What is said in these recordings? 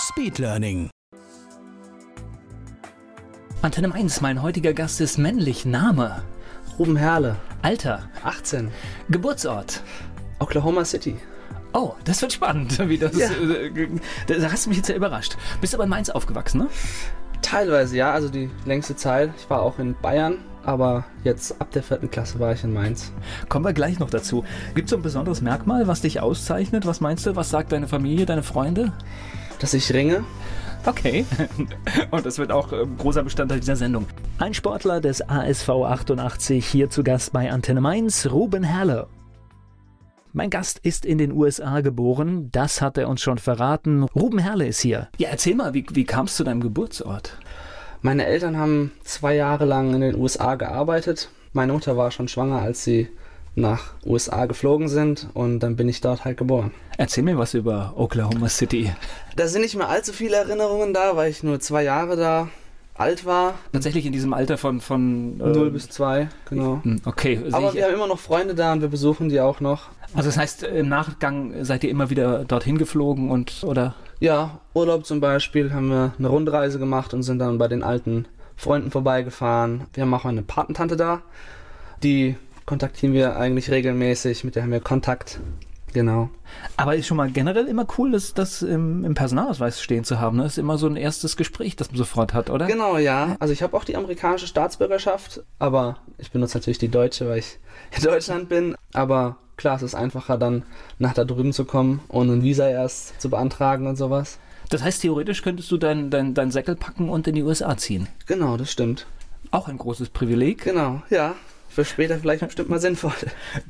Speedlearning. Antenne 1, mein heutiger Gast ist männlich. Name, Ruben Herle, Alter, 18, Geburtsort. Oklahoma City. Oh, das wird spannend. Wie das, Ja. äh, da hast du mich jetzt ja überrascht. Bist aber in Mainz aufgewachsen, ne? Teilweise ja, also die längste Zeit. Ich war auch in Bayern, aber jetzt ab der vierten Klasse war ich in Mainz. Kommen wir gleich noch dazu. Gibt es so ein besonderes Merkmal, was dich auszeichnet? Was meinst du? Was sagt deine Familie, deine Freunde? Dass ich ringe, Okay. Und das wird auch ähm, großer Bestandteil dieser Sendung. Ein Sportler des ASV 88 hier zu Gast bei Antenne Mainz, Ruben Herle. Mein Gast ist in den USA geboren, das hat er uns schon verraten. Ruben Herle ist hier. Ja, erzähl mal, wie, wie kamst du zu deinem Geburtsort? Meine Eltern haben zwei Jahre lang in den USA gearbeitet. Meine Mutter war schon schwanger, als sie nach USA geflogen sind und dann bin ich dort halt geboren. Erzähl mir was über Oklahoma City. Da sind nicht mehr allzu viele Erinnerungen da, weil ich nur zwei Jahre da alt war. Tatsächlich in diesem Alter von... von äh, Null bis zwei, genau. hm, Okay, Aber wir haben immer noch Freunde da und wir besuchen die auch noch. Also das heißt, im Nachgang seid ihr immer wieder dorthin geflogen und, oder? Ja, Urlaub zum Beispiel haben wir eine Rundreise gemacht und sind dann bei den alten Freunden vorbeigefahren. Wir haben auch eine Patentante da. Die kontaktieren wir eigentlich regelmäßig, mit der haben wir Kontakt. Genau. Aber ist schon mal generell immer cool, das, das im, im Personalausweis stehen zu haben. Ne? Das ist immer so ein erstes Gespräch, das man sofort hat, oder? Genau, ja. Also ich habe auch die amerikanische Staatsbürgerschaft, aber ich benutze natürlich die deutsche, weil ich in Deutschland bin. Aber klar, es ist einfacher dann nach da drüben zu kommen, ohne ein Visa erst zu beantragen und sowas. Das heißt, theoretisch könntest du dein, dein, dein Säckel packen und in die USA ziehen. Genau, das stimmt. Auch ein großes Privileg. Genau, ja. Für später vielleicht bestimmt mal sinnvoll.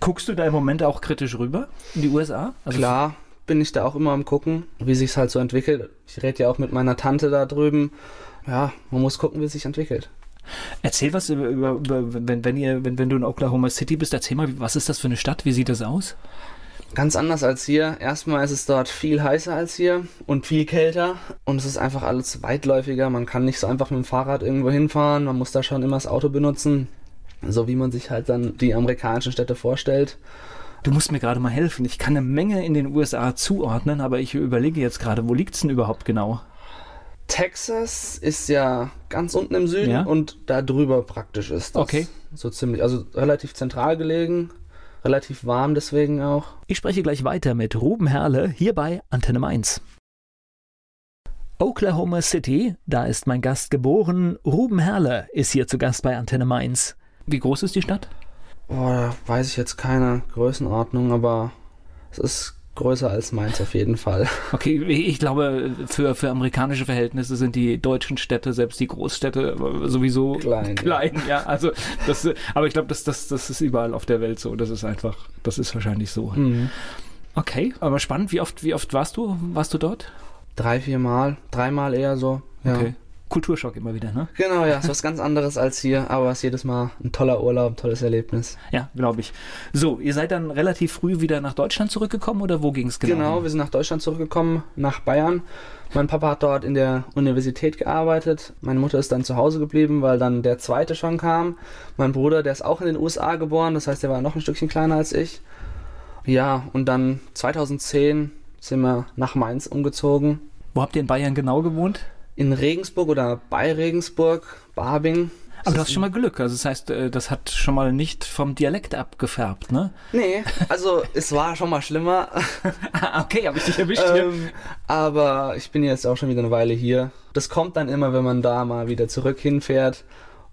Guckst du da im Moment auch kritisch rüber in die USA? Also Klar bin ich da auch immer am gucken, wie sich's halt so entwickelt. Ich rede ja auch mit meiner Tante da drüben. Ja, man muss gucken, wie es sich entwickelt. Erzähl was über, über, über wenn, wenn, ihr, wenn, wenn du in Oklahoma City bist, erzähl mal, was ist das für eine Stadt? Wie sieht das aus? Ganz anders als hier. Erstmal ist es dort viel heißer als hier und viel kälter. Und es ist einfach alles weitläufiger. Man kann nicht so einfach mit dem Fahrrad irgendwo hinfahren. Man muss da schon immer das Auto benutzen. So wie man sich halt dann die amerikanischen Städte vorstellt. Du musst mir gerade mal helfen. Ich kann eine Menge in den USA zuordnen, aber ich überlege jetzt gerade, wo liegt's denn überhaupt genau? Texas ist ja ganz unten im Süden Ja. und da drüber praktisch ist das. Okay. So ziemlich, also relativ zentral gelegen, relativ warm deswegen auch. Ich spreche gleich weiter mit Ruben Herle hier bei Antenne Mainz. Oklahoma City, da ist mein Gast geboren. Ruben Herle ist hier zu Gast bei Antenne Mainz. Wie groß ist die Stadt? Boah, da weiß ich jetzt keine Größenordnung, aber es ist größer als Mainz auf jeden Fall. Okay, ich glaube, für, für amerikanische Verhältnisse sind die deutschen Städte, selbst die Großstädte, äh, sowieso Klein, ja. klein ja. Also das, äh, aber ich glaube, das, das, das ist überall auf der Welt so. Das ist einfach, das ist wahrscheinlich so. Mhm. Okay, aber spannend. Wie oft, wie oft warst du, warst du dort? Drei, vier Mal, dreimal eher so. Ja. Okay. Kulturschock immer wieder, ne? Genau, ja, ist was ganz anderes als hier, aber es ist jedes Mal ein toller Urlaub, ein tolles Erlebnis. Ja, glaube ich. So, ihr seid dann relativ früh wieder nach Deutschland zurückgekommen oder wo ging es genau? Genau, hin? wir sind nach Deutschland zurückgekommen, nach Bayern. Mein Papa hat dort in der Universität gearbeitet. Meine Mutter ist dann zu Hause geblieben, weil dann der zweite schon kam. Mein Bruder, der ist auch in den USA geboren, das heißt, der war noch ein Stückchen kleiner als ich. Ja, und dann 2010 sind wir nach Mainz umgezogen. Wo habt ihr in Bayern genau gewohnt? In Regensburg oder bei Regensburg, Barbing. Aber du hast schon mal Glück. Also das heißt, äh, das hat schon mal nicht vom Dialekt abgefärbt, ne? Nee, also es war schon mal schlimmer. Ah, okay, habe ich dich erwischt ähm, aber ich bin jetzt auch schon wieder eine Weile hier. Das kommt dann immer, wenn man da mal wieder zurück hinfährt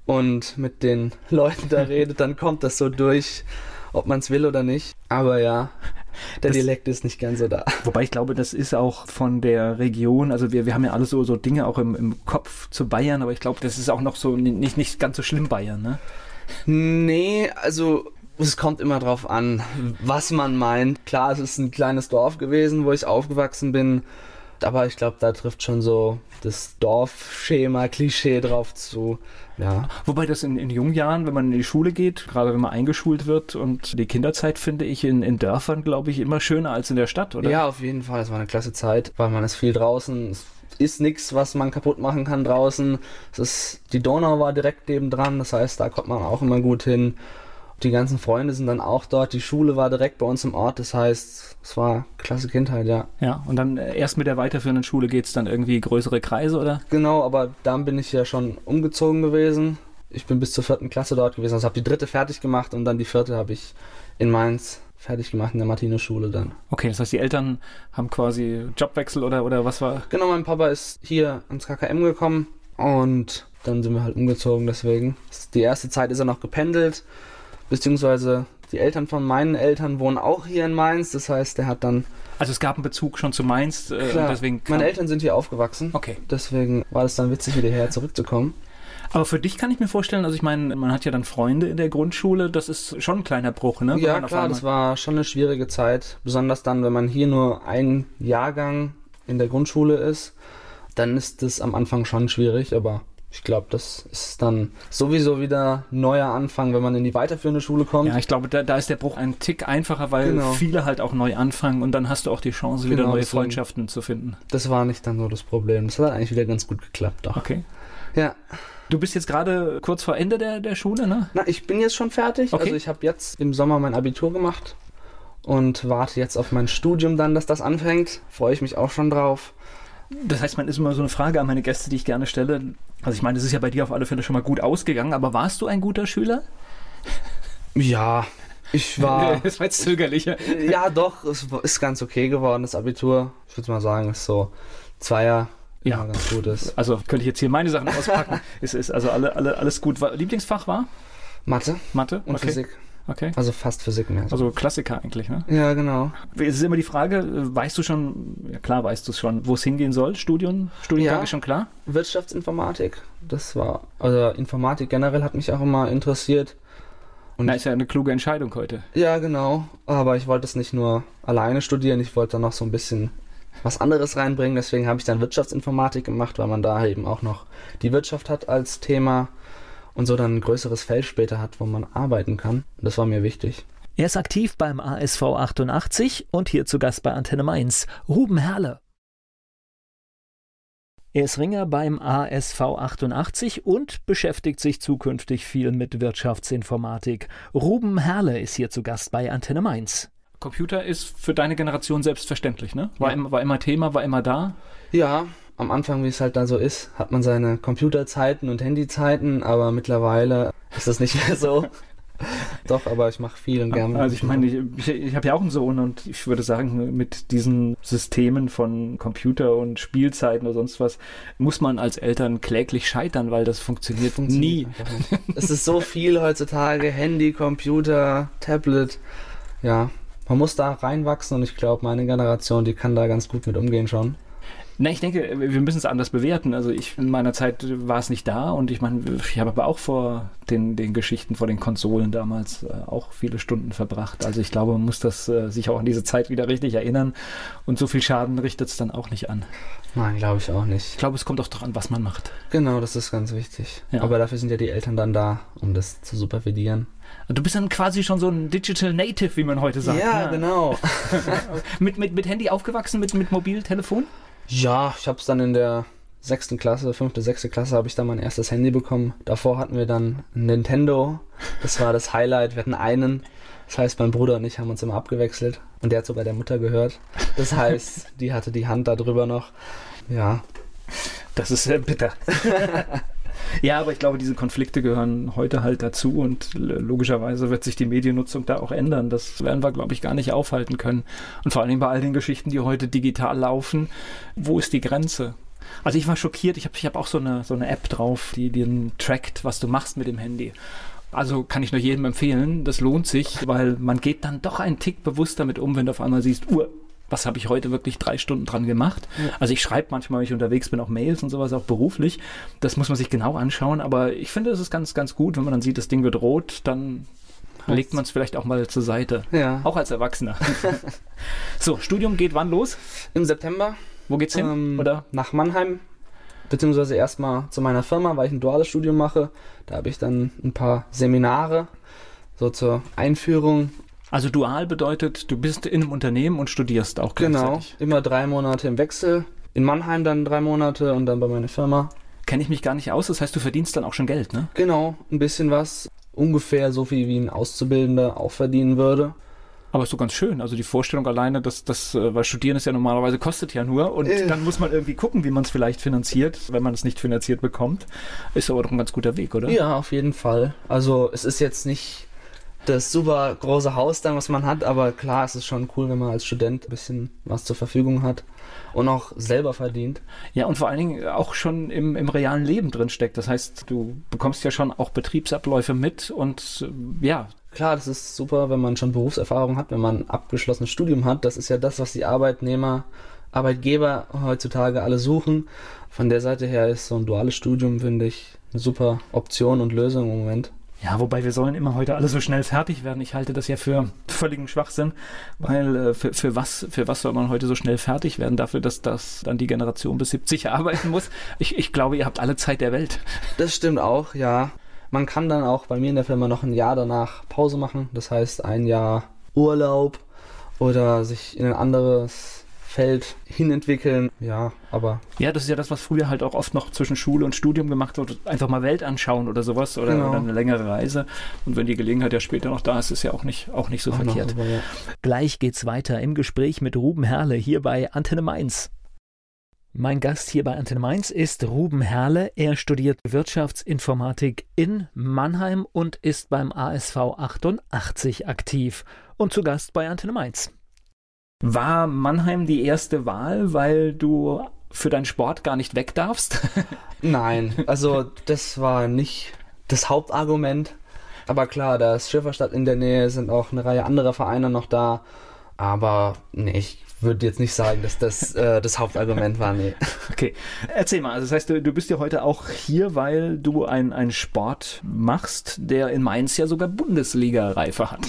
und mit den Leuten da redet, dann kommt das so durch, ob man es will oder nicht. Aber ja, der Das- Dialekt ist nicht ganz so da. Wobei ich glaube, das ist auch von der Region, also wir, wir haben ja alle so, so Dinge auch im, im Kopf zu Bayern, aber ich glaube, das ist auch noch so ni- nicht, nicht ganz so schlimm Bayern, ne? Nee, also es kommt immer drauf an, was man meint. Klar, es ist ein kleines Dorf gewesen, wo ich aufgewachsen bin. Aber ich glaube, da trifft schon so das Dorfschema, Klischee drauf zu. Ja. Wobei das in, in jungen Jahren, wenn man in die Schule geht, gerade wenn man eingeschult wird und die Kinderzeit finde ich in, in Dörfern, glaube ich, immer schöner als in der Stadt, oder? Ja, auf jeden Fall. Es war eine klasse Zeit, weil man ist viel draußen. Es ist nichts, was man kaputt machen kann draußen. Es ist, die Donau war direkt nebendran, das heißt, da kommt man auch immer gut hin. Die ganzen Freunde sind dann auch dort. Die Schule war direkt bei uns im Ort. Das heißt, es war klasse Kindheit, ja. Ja, und dann äh, erst mit der weiterführenden Schule geht es dann irgendwie größere Kreise, oder? Genau, aber dann bin ich ja schon umgezogen gewesen. Ich bin bis zur vierten Klasse dort gewesen. Also habe die dritte fertig gemacht und dann die vierte habe ich in Mainz fertig gemacht in der Martinus-Schule dann. Okay, das heißt, die Eltern haben quasi Jobwechsel oder, oder was war? Genau, mein Papa ist hier ans KKM gekommen und dann sind wir halt umgezogen deswegen. Die erste Zeit ist er noch gependelt beziehungsweise die Eltern von meinen Eltern wohnen auch hier in Mainz. Das heißt, der hat dann. Also es gab einen Bezug schon zu Mainz. Äh, klar, deswegen meine Eltern sind hier aufgewachsen. Okay. Deswegen war es dann witzig, wieder hierher zurückzukommen. Aber für dich kann ich mir vorstellen, also ich meine, man hat ja dann Freunde in der Grundschule, das ist schon ein kleiner Bruch, ne? Ja, klar, das war schon eine schwierige Zeit. Besonders dann, wenn man hier nur ein Jahrgang in der Grundschule ist, dann ist es am Anfang schon schwierig, aber ich glaube, das ist dann sowieso wieder neuer Anfang, wenn man in die weiterführende Schule kommt. Ja, ich glaube, da, da ist der Bruch ein Tick einfacher, weil genau. viele halt auch neu anfangen und dann hast du auch die Chance, wieder genau, neue deswegen, Freundschaften zu finden. Das war nicht dann so das Problem. Das hat eigentlich wieder ganz gut geklappt. Doch. Okay. Ja. Du bist jetzt gerade kurz vor Ende der, der Schule, ne? Na, ich bin jetzt schon fertig. Okay. Also ich habe jetzt im Sommer mein Abitur gemacht und warte jetzt auf mein Studium dann, dass das anfängt. Freue ich mich auch schon drauf. Das heißt, man ist immer so eine Frage an meine Gäste, die ich gerne stelle. Also ich meine, es ist ja bei dir auf alle Fälle schon mal gut ausgegangen, aber warst du ein guter Schüler? Ja, ich war. das war jetzt zögerlicher. Ja, doch, es ist ganz okay geworden, das Abitur. Ich würde mal sagen, ist so Zweier. Ja, ganz gut ist. Also könnte ich jetzt hier meine Sachen auspacken. es ist also alle, alle, alles gut. Lieblingsfach war? Mathe. Mathe und okay. Physik. Okay. Also fast Physik mehr. Also Klassiker eigentlich, ne? Ja, genau. Es ist immer die Frage, weißt du schon, ja klar weißt du es schon, wo es hingehen soll? Studium, Studiengang ja, ist schon klar? Wirtschaftsinformatik. Das war, also Informatik generell hat mich auch immer interessiert. Und Na, ist ja eine kluge Entscheidung heute. Ja, genau. Aber ich wollte es nicht nur alleine studieren, ich wollte dann noch so ein bisschen was anderes reinbringen. Deswegen habe ich dann Wirtschaftsinformatik gemacht, weil man da eben auch noch die Wirtschaft hat als Thema und so dann ein größeres Feld später hat, wo man arbeiten kann. Das war mir wichtig. Er ist aktiv beim ASV 88 und hier zu Gast bei Antenne Mainz, Ruben Herle. Er ist Ringer beim ASV 88 und beschäftigt sich zukünftig viel mit Wirtschaftsinformatik. Ruben Herle ist hier zu Gast bei Antenne Mainz. Computer ist für deine Generation selbstverständlich, ne? War, ja. immer, war immer Thema, war immer da? Ja, am Anfang, wie es halt da so ist, hat man seine Computerzeiten und Handyzeiten, aber mittlerweile ist das nicht mehr so. Doch, aber ich mache viel und gerne. Also ich meine, ich, ich, habe ja auch einen Sohn und ich würde sagen, mit diesen Systemen von Computer und Spielzeiten oder sonst was, muss man als Eltern kläglich scheitern, weil das funktioniert, funktioniert nie. es ist so viel heutzutage, Handy, Computer, Tablet. Ja, man muss da reinwachsen und ich glaube, meine Generation, die kann da ganz gut mit umgehen schon. Na, ich denke, wir müssen es anders bewerten. Also ich in meiner Zeit war es nicht da und ich meine, ich habe aber auch vor den, den Geschichten, vor den Konsolen damals äh, auch viele Stunden verbracht. Also ich glaube, man muss das äh, sich auch an diese Zeit wieder richtig erinnern und so viel Schaden richtet es dann auch nicht an. Nein, glaube ich auch nicht. Ich glaube, es kommt auch daran, was man macht. Genau, das ist ganz wichtig. Ja. Aber dafür sind ja die Eltern dann da, um das zu supervidieren. Du bist dann quasi schon so ein Digital Native, wie man heute sagt. Ja, ja. genau. mit, mit, mit Handy aufgewachsen, mit, mit Mobiltelefon? Ja, ich habe es dann in der sechsten Klasse, fünfte, sechste Klasse habe ich dann mein erstes Handy bekommen. Davor hatten wir dann Nintendo. Das war das Highlight. Wir hatten einen. Das heißt, mein Bruder und ich haben uns immer abgewechselt. Und der hat sogar der Mutter gehört. Das heißt, die hatte die Hand darüber noch. Ja. Das ist sehr bitter. Ja, aber ich glaube, diese Konflikte gehören heute halt dazu und logischerweise wird sich die Mediennutzung da auch ändern. Das werden wir, glaube ich, gar nicht aufhalten können. Und vor allen Dingen bei all den Geschichten, die heute digital laufen, wo ist die Grenze? Also ich war schockiert, ich habe ich hab auch so eine, so eine App drauf, die dir trackt, was du machst mit dem Handy. Also kann ich nur jedem empfehlen, das lohnt sich, weil man geht dann doch einen Tick bewusster mit um, wenn du auf einmal siehst, uh, was habe ich heute wirklich drei Stunden dran gemacht. Ja. Also ich schreibe manchmal, wenn ich unterwegs bin, auch Mails und sowas, auch beruflich. Das muss man sich genau anschauen, aber ich finde, es ist ganz, ganz gut, wenn man dann sieht, das Ding wird rot, dann legt man es vielleicht auch mal zur Seite. Ja. Auch als Erwachsener. so, Studium geht wann los? Im September. Wo geht's hin? Ähm, Oder? Nach Mannheim, beziehungsweise erstmal zu meiner Firma, weil ich ein duales Studium mache. Da habe ich dann ein paar Seminare, so zur Einführung. Also dual bedeutet, du bist in einem Unternehmen und studierst auch Genau, gleichzeitig. immer drei Monate im Wechsel. In Mannheim dann drei Monate und dann bei meiner Firma. Kenne ich mich gar nicht aus, das heißt, du verdienst dann auch schon Geld, ne? Genau, ein bisschen was. Ungefähr so viel wie ein Auszubildender auch verdienen würde. Aber ist so ganz schön. Also die Vorstellung alleine, dass das, äh, weil Studieren ist ja normalerweise kostet ja nur und Äh. dann muss man irgendwie gucken, wie man es vielleicht finanziert, wenn man es nicht finanziert bekommt. Ist aber doch ein ganz guter Weg, oder? Ja, auf jeden Fall. Also es ist jetzt nicht das super große Haus dann, was man hat, aber klar, es ist schon cool, wenn man als Student ein bisschen was zur Verfügung hat und auch selber verdient. Ja, und vor allen Dingen auch schon im, im realen Leben drin steckt. Das heißt, du bekommst ja schon auch Betriebsabläufe mit und ja, Klar, das ist super, wenn man schon Berufserfahrung hat, wenn man ein abgeschlossenes Studium hat. Das ist ja das, was die Arbeitnehmer, Arbeitgeber heutzutage alle suchen. Von der Seite her ist so ein duales Studium, finde ich, eine super Option und Lösung im Moment. Ja, wobei wir sollen immer heute alle so schnell fertig werden. Ich halte das ja für völligen Schwachsinn, weil äh, für, für, was, für was soll man heute so schnell fertig werden? Dafür, dass das dann die Generation bis 70 arbeiten muss. Ich, ich glaube, ihr habt alle Zeit der Welt. Das stimmt auch, ja. Man kann dann auch bei mir in der Firma noch ein Jahr danach Pause machen. Das heißt, ein Jahr Urlaub oder sich in ein anderes Feld hinentwickeln. Ja, aber Ja, das ist ja das, was früher halt auch oft noch zwischen Schule und Studium gemacht wurde. Einfach mal Welt anschauen oder sowas oder, Genau. oder eine längere Reise. Und wenn die Gelegenheit ja später noch da ist, ist ja auch nicht, auch nicht so auch noch verkehrt. super, ja. Gleich geht's weiter im Gespräch mit Ruben Herle hier bei Antenne Mainz. Mein Gast hier bei Antenne Mainz ist Ruben Herle. Er studiert Wirtschaftsinformatik in Mannheim und ist beim ASV 88 aktiv und zu Gast bei Antenne Mainz. War Mannheim die erste Wahl, weil du für deinen Sport gar nicht weg darfst? Nein, also das war nicht das Hauptargument. Aber klar, da ist Schifferstadt in der Nähe, sind auch eine Reihe anderer Vereine noch da. Aber nee, ich würde jetzt nicht sagen, dass das äh, das Hauptargument war. Nee. Okay, erzähl mal. Also das heißt, du, du bist ja heute auch hier, weil du ein- einen Sport machst, der in Mainz ja sogar Bundesliga-Reife hat.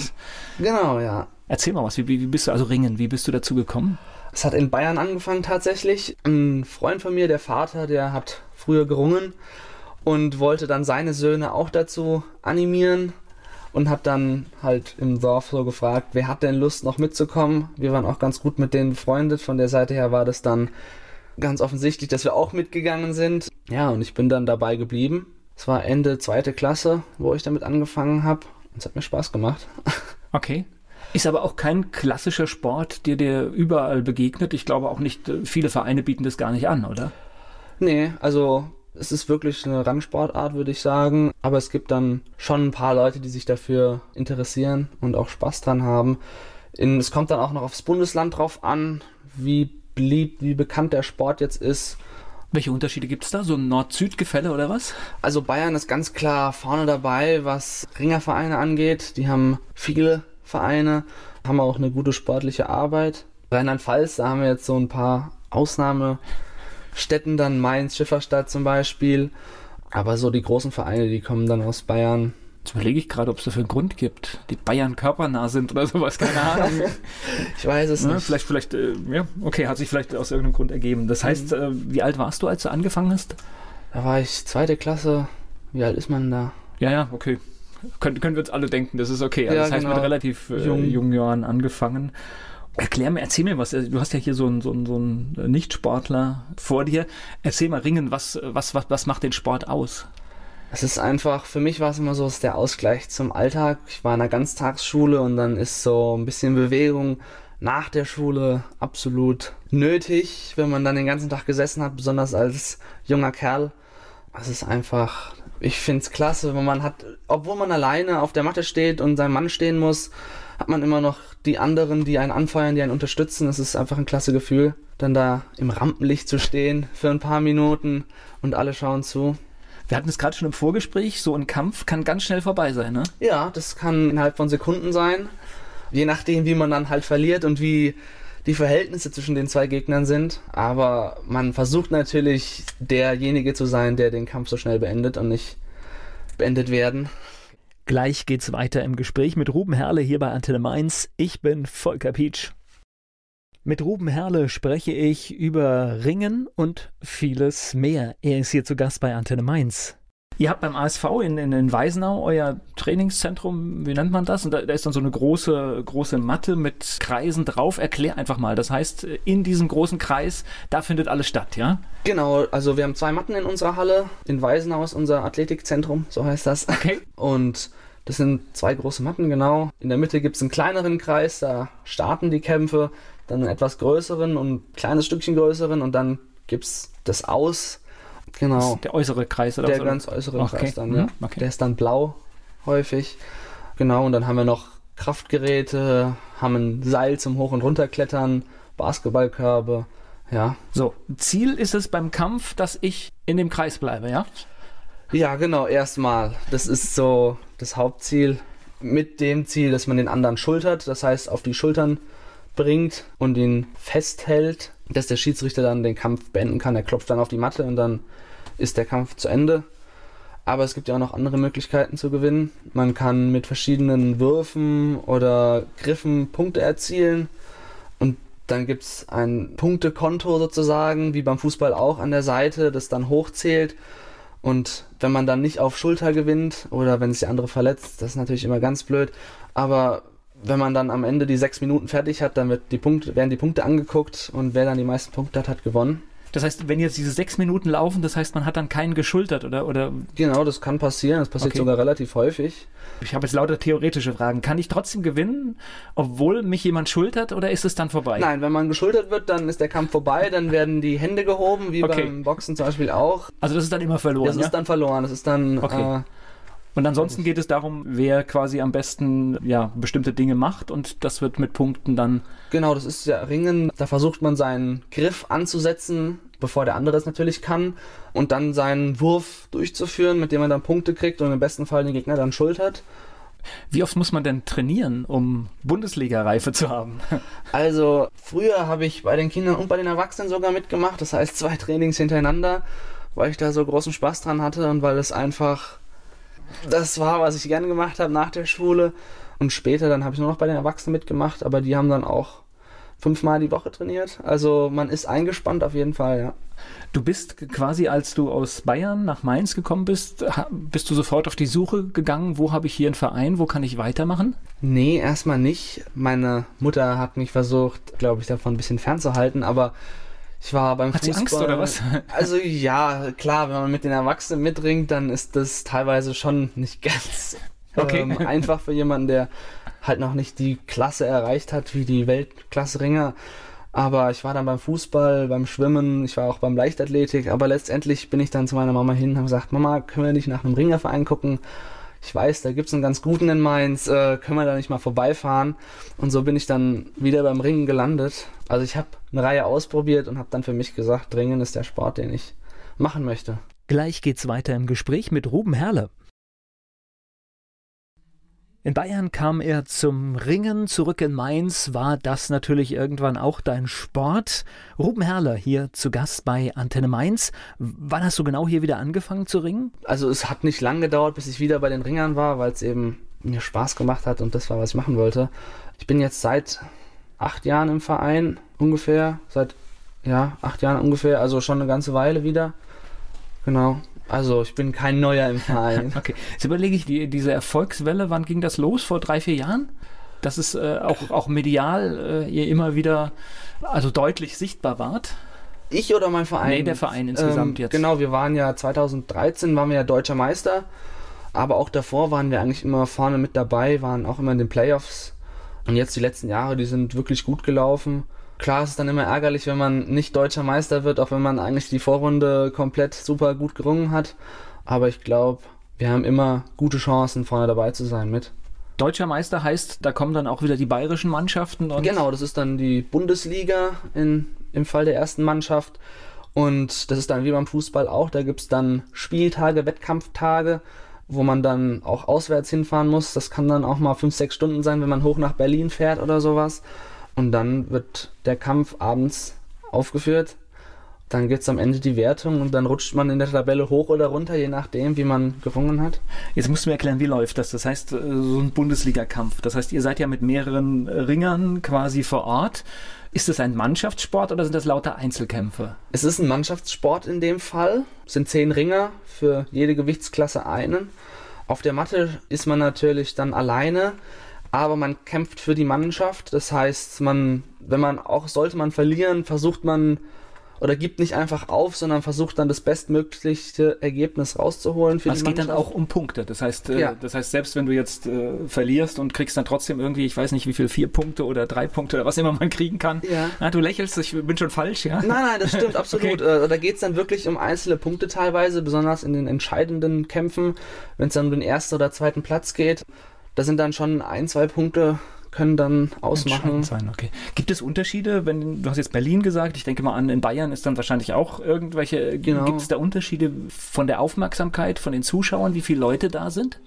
Genau, ja. Erzähl mal was. Wie, wie, bist du, also Ringen, wie bist du dazu gekommen? Es hat in Bayern angefangen tatsächlich. Ein Freund von mir, der Vater, der hat früher gerungen und wollte dann seine Söhne auch dazu animieren und hat dann halt im Dorf so gefragt, wer hat denn Lust noch mitzukommen. Wir waren auch ganz gut mit denen befreundet. Von der Seite her war das dann ganz offensichtlich, dass wir auch mitgegangen sind. Ja, und ich bin dann dabei geblieben. Es war Ende zweite Klasse, wo ich damit angefangen habe. Es hat mir Spaß gemacht. Okay. Ist aber auch kein klassischer Sport, der dir überall begegnet. Ich glaube auch nicht, äh, viele Vereine bieten das gar nicht an, oder? Nee, also es ist wirklich eine Randsportart, würde ich sagen. Aber es gibt dann schon ein paar Leute, die sich dafür interessieren und auch Spaß dran haben. In, es kommt dann auch noch aufs Bundesland drauf an, wie beliebt, wie bekannt der Sport jetzt ist. Welche Unterschiede gibt es da? So ein Nord-Süd-Gefälle oder was? Also Bayern ist ganz klar vorne dabei, was Ringervereine angeht. Die haben viele Vereine, haben auch eine gute sportliche Arbeit. Rheinland-Pfalz, da haben wir jetzt so ein paar Ausnahmestädten, dann Mainz, Schifferstadt zum Beispiel. Aber so die großen Vereine, die kommen dann aus Bayern. Jetzt überlege ich gerade, ob es dafür einen Grund gibt. Die Bayern körpernah sind oder sowas, keine Ahnung. Ich weiß es Ne, nicht. vielleicht, vielleicht, äh, ja, okay, hat sich vielleicht aus irgendeinem Grund ergeben. Das heißt, äh, wie alt warst du, als du angefangen hast? Da war ich zweite Klasse. Wie alt ist man da? Ja, ja, okay. Können, können wir uns alle denken, das ist okay. Also Ja, das heißt, genau. mit relativ äh, Jung. jungen Jahren angefangen. Erklär mir, erzähl mir was. Also, Du hast ja hier so einen, so einen, so einen Nichtsportler vor dir. Erzähl mal, Ringen, was, was, was, was macht den Sport aus? Es ist einfach, für mich war es immer so, es ist der Ausgleich zum Alltag. Ich war in einer Ganztagsschule und dann ist so ein bisschen Bewegung nach der Schule absolut nötig, wenn man dann den ganzen Tag gesessen hat, besonders als junger Kerl. Es ist einfach, ich finde es klasse, wenn man hat, obwohl man alleine auf der Matte steht und sein Mann stehen muss, hat man immer noch die anderen, die einen anfeuern, die einen unterstützen. Es ist einfach ein klasse Gefühl, dann da im Rampenlicht zu stehen für ein paar Minuten und alle schauen zu. Wir hatten es gerade schon im Vorgespräch, so ein Kampf kann ganz schnell vorbei sein, ne? Ja, das kann innerhalb von Sekunden sein. Je nachdem, wie man dann halt verliert und wie die Verhältnisse zwischen den zwei Gegnern sind. Aber man versucht natürlich, derjenige zu sein, der den Kampf so schnell beendet und nicht beendet werden. Gleich geht's weiter im Gespräch mit Ruben Herle hier bei Antenne Mainz. Ich bin Volker Pietsch. Mit Ruben Herle spreche ich über Ringen und vieles mehr. Er ist hier zu Gast bei Antenne Mainz. Ihr habt beim ASV in, in, in Weisenau euer Trainingszentrum, wie nennt man das? Und da, da, ist dann so eine große, große Matte mit Kreisen drauf. Erklär einfach mal. Das heißt, in diesem großen Kreis, da findet alles statt, ja? Genau, also wir haben zwei Matten in unserer Halle. In Weisenau ist unser Athletikzentrum, so heißt das. Okay. Und das sind zwei große Matten, genau. In der Mitte gibt es einen kleineren Kreis, da starten die Kämpfe. Dann einen etwas größeren und ein kleines Stückchen größeren und dann gibt es das Aus Genau. der äußere Kreis oder Der was, ganz äußere okay. Kreis dann, ja. Mhm. Okay. Der ist dann blau häufig. Genau, und dann haben wir noch Kraftgeräte, haben ein Seil zum Hoch- und Runterklettern, Basketballkörbe, ja. So, Ziel ist es beim Kampf, dass ich in dem Kreis bleibe, ja? Ja, genau, erstmal. Das ist so das Hauptziel. Mit dem Ziel, dass man den anderen schultert, das heißt auf die Schultern bringt und ihn festhält, dass der Schiedsrichter dann den Kampf beenden kann. Er klopft dann auf die Matte und dann ist der Kampf zu Ende. Aber es gibt ja auch noch andere Möglichkeiten zu gewinnen. Man kann mit verschiedenen Würfen oder Griffen Punkte erzielen. Und dann gibt es ein Punktekonto sozusagen, wie beim Fußball auch an der Seite, das dann hochzählt. Und wenn man dann nicht auf Schulter gewinnt oder wenn sich der andere verletzt, das ist natürlich immer ganz blöd. Aber wenn man dann am Ende die sechs Minuten fertig hat, dann die Punkte, werden die Punkte angeguckt und wer dann die meisten Punkte hat, hat gewonnen. Das heißt, wenn jetzt diese sechs Minuten laufen, das heißt, man hat dann keinen geschultert, oder? oder? Genau, das kann passieren. Das passiert okay. sogar relativ häufig. Ich habe jetzt lauter theoretische Fragen. Kann ich trotzdem gewinnen, obwohl mich jemand schultert, oder ist es dann vorbei? Nein, wenn man geschultert wird, dann ist der Kampf vorbei, dann werden die Hände gehoben, wie okay. beim Boxen zum Beispiel auch. Also das ist dann immer verloren. Das ja? ist dann verloren. Das ist dann. Okay. Äh, und ansonsten geht es darum, wer quasi am besten ja, bestimmte Dinge macht und das wird mit Punkten dann. Genau, das ist ja Ringen. Da versucht man seinen Griff anzusetzen, bevor der andere es natürlich kann, und dann seinen Wurf durchzuführen, mit dem man dann Punkte kriegt und im besten Fall den Gegner dann schultert. Wie oft muss man denn trainieren, um Bundesliga-Reife zu haben? Also, früher habe ich bei den Kindern und bei den Erwachsenen sogar mitgemacht. Das heißt, zwei Trainings hintereinander, weil ich da so großen Spaß dran hatte und weil es einfach das war, was ich gerne gemacht habe nach der Schule. Und später dann habe ich nur noch bei den Erwachsenen mitgemacht, aber die haben dann auch fünfmal die Woche trainiert. Also man ist eingespannt auf jeden Fall, ja. Du bist quasi, als du aus Bayern nach Mainz gekommen bist, bist du sofort auf die Suche gegangen, wo habe ich hier einen Verein, wo kann ich weitermachen? Nee, erstmal nicht. Meine Mutter hat mich versucht, glaube ich, davon ein bisschen fernzuhalten, aber ich war beim Hat Fußball. Sie Angst oder was? Also ja, klar, wenn man mit den Erwachsenen mitringt, dann ist das teilweise schon nicht ganz okay. ähm, einfach für jemanden, der halt noch nicht die Klasse erreicht hat wie die Weltklasse-Ringer. Aber ich war dann beim Fußball, beim Schwimmen, ich war auch beim Leichtathletik, aber letztendlich bin ich dann zu meiner Mama hin und habe gesagt, Mama, können wir nicht nach einem Ringerverein gucken? Ich weiß, da gibt es einen ganz guten in Mainz, äh, können wir da nicht mal vorbeifahren? Und so bin ich dann wieder beim Ringen gelandet. Also ich habe eine Reihe ausprobiert und habe dann für mich gesagt, Ringen ist der Sport, den ich machen möchte. Gleich geht's weiter im Gespräch mit Ruben Herle. In Bayern kam er zum Ringen, zurück in Mainz war das natürlich irgendwann auch dein Sport. Ruben Herrler hier zu Gast bei Antenne Mainz. Wann hast du genau hier wieder angefangen zu ringen? Also es hat nicht lang gedauert, bis ich wieder bei den Ringern war, weil es eben mir Spaß gemacht hat und das war, was ich machen wollte. Ich bin jetzt seit acht Jahren im Verein ungefähr, seit ja acht Jahren ungefähr, also schon eine ganze Weile wieder. Genau. Also ich bin kein Neuer im Verein. okay. Jetzt überlege ich, die, diese Erfolgswelle, wann ging das los? Vor drei, vier Jahren? Dass es äh, auch, auch medial äh, ihr immer wieder also deutlich sichtbar wart? Ich oder mein Verein? Nee, der Verein insgesamt ähm, jetzt. Genau, wir waren ja 2013 waren wir ja deutscher Meister, aber auch davor waren wir eigentlich immer vorne mit dabei, waren auch immer in den Playoffs. Und jetzt die letzten Jahre, die sind wirklich gut gelaufen. Klar ist es dann immer ärgerlich, wenn man nicht deutscher Meister wird, auch wenn man eigentlich die Vorrunde komplett super gut gerungen hat. Aber ich glaube, wir haben immer gute Chancen, vorne dabei zu sein mit. Deutscher Meister heißt, da kommen dann auch wieder die bayerischen Mannschaften. genau, das ist dann die Bundesliga in, im Fall der ersten Mannschaft. Und das ist dann wie beim Fußball auch, da gibt es dann Spieltage, Wettkampftage, wo man dann auch auswärts hinfahren muss. Das kann dann auch mal fünf, sechs Stunden sein, wenn man hoch nach Berlin fährt oder sowas. Und dann wird der Kampf abends aufgeführt. Dann gibt es am Ende die Wertung und dann rutscht man in der Tabelle hoch oder runter, je nachdem, wie man gerungen hat. Jetzt musst du mir erklären, wie läuft das? Das heißt, äh, so ein Bundesliga-Kampf. Das heißt, ihr seid ja mit mehreren Ringern quasi vor Ort. Ist es ein Mannschaftssport oder sind das lauter Einzelkämpfe? Es ist ein Mannschaftssport in dem Fall. Es sind zehn Ringer, für jede Gewichtsklasse einen. Auf der Matte ist man natürlich dann alleine, aber man kämpft für die Mannschaft. Das heißt, man, wenn man auch sollte man verlieren, versucht man oder gibt nicht einfach auf, sondern versucht dann das bestmögliche Ergebnis rauszuholen für also die Mannschaft. Es geht dann auch um Punkte. Das heißt, äh, ja. das heißt, selbst wenn du jetzt äh, verlierst und kriegst dann trotzdem irgendwie, ich weiß nicht wie viel, vier Punkte oder drei Punkte oder was immer man kriegen kann. Ja. Na, du lächelst, ich bin schon falsch, ja? Nein, nein, das stimmt absolut. Okay. Äh, da geht es dann wirklich um einzelne Punkte teilweise, besonders in den entscheidenden Kämpfen, wenn es dann um den ersten oder zweiten Platz geht. Da sind dann schon ein, zwei Punkte können dann ausmachen. Sein, okay. Gibt es Unterschiede, wenn du hast jetzt Berlin gesagt, ich denke mal an, in Bayern ist dann wahrscheinlich auch irgendwelche, genau. gibt es da Unterschiede von der Aufmerksamkeit von den Zuschauern, wie viele Leute da sind?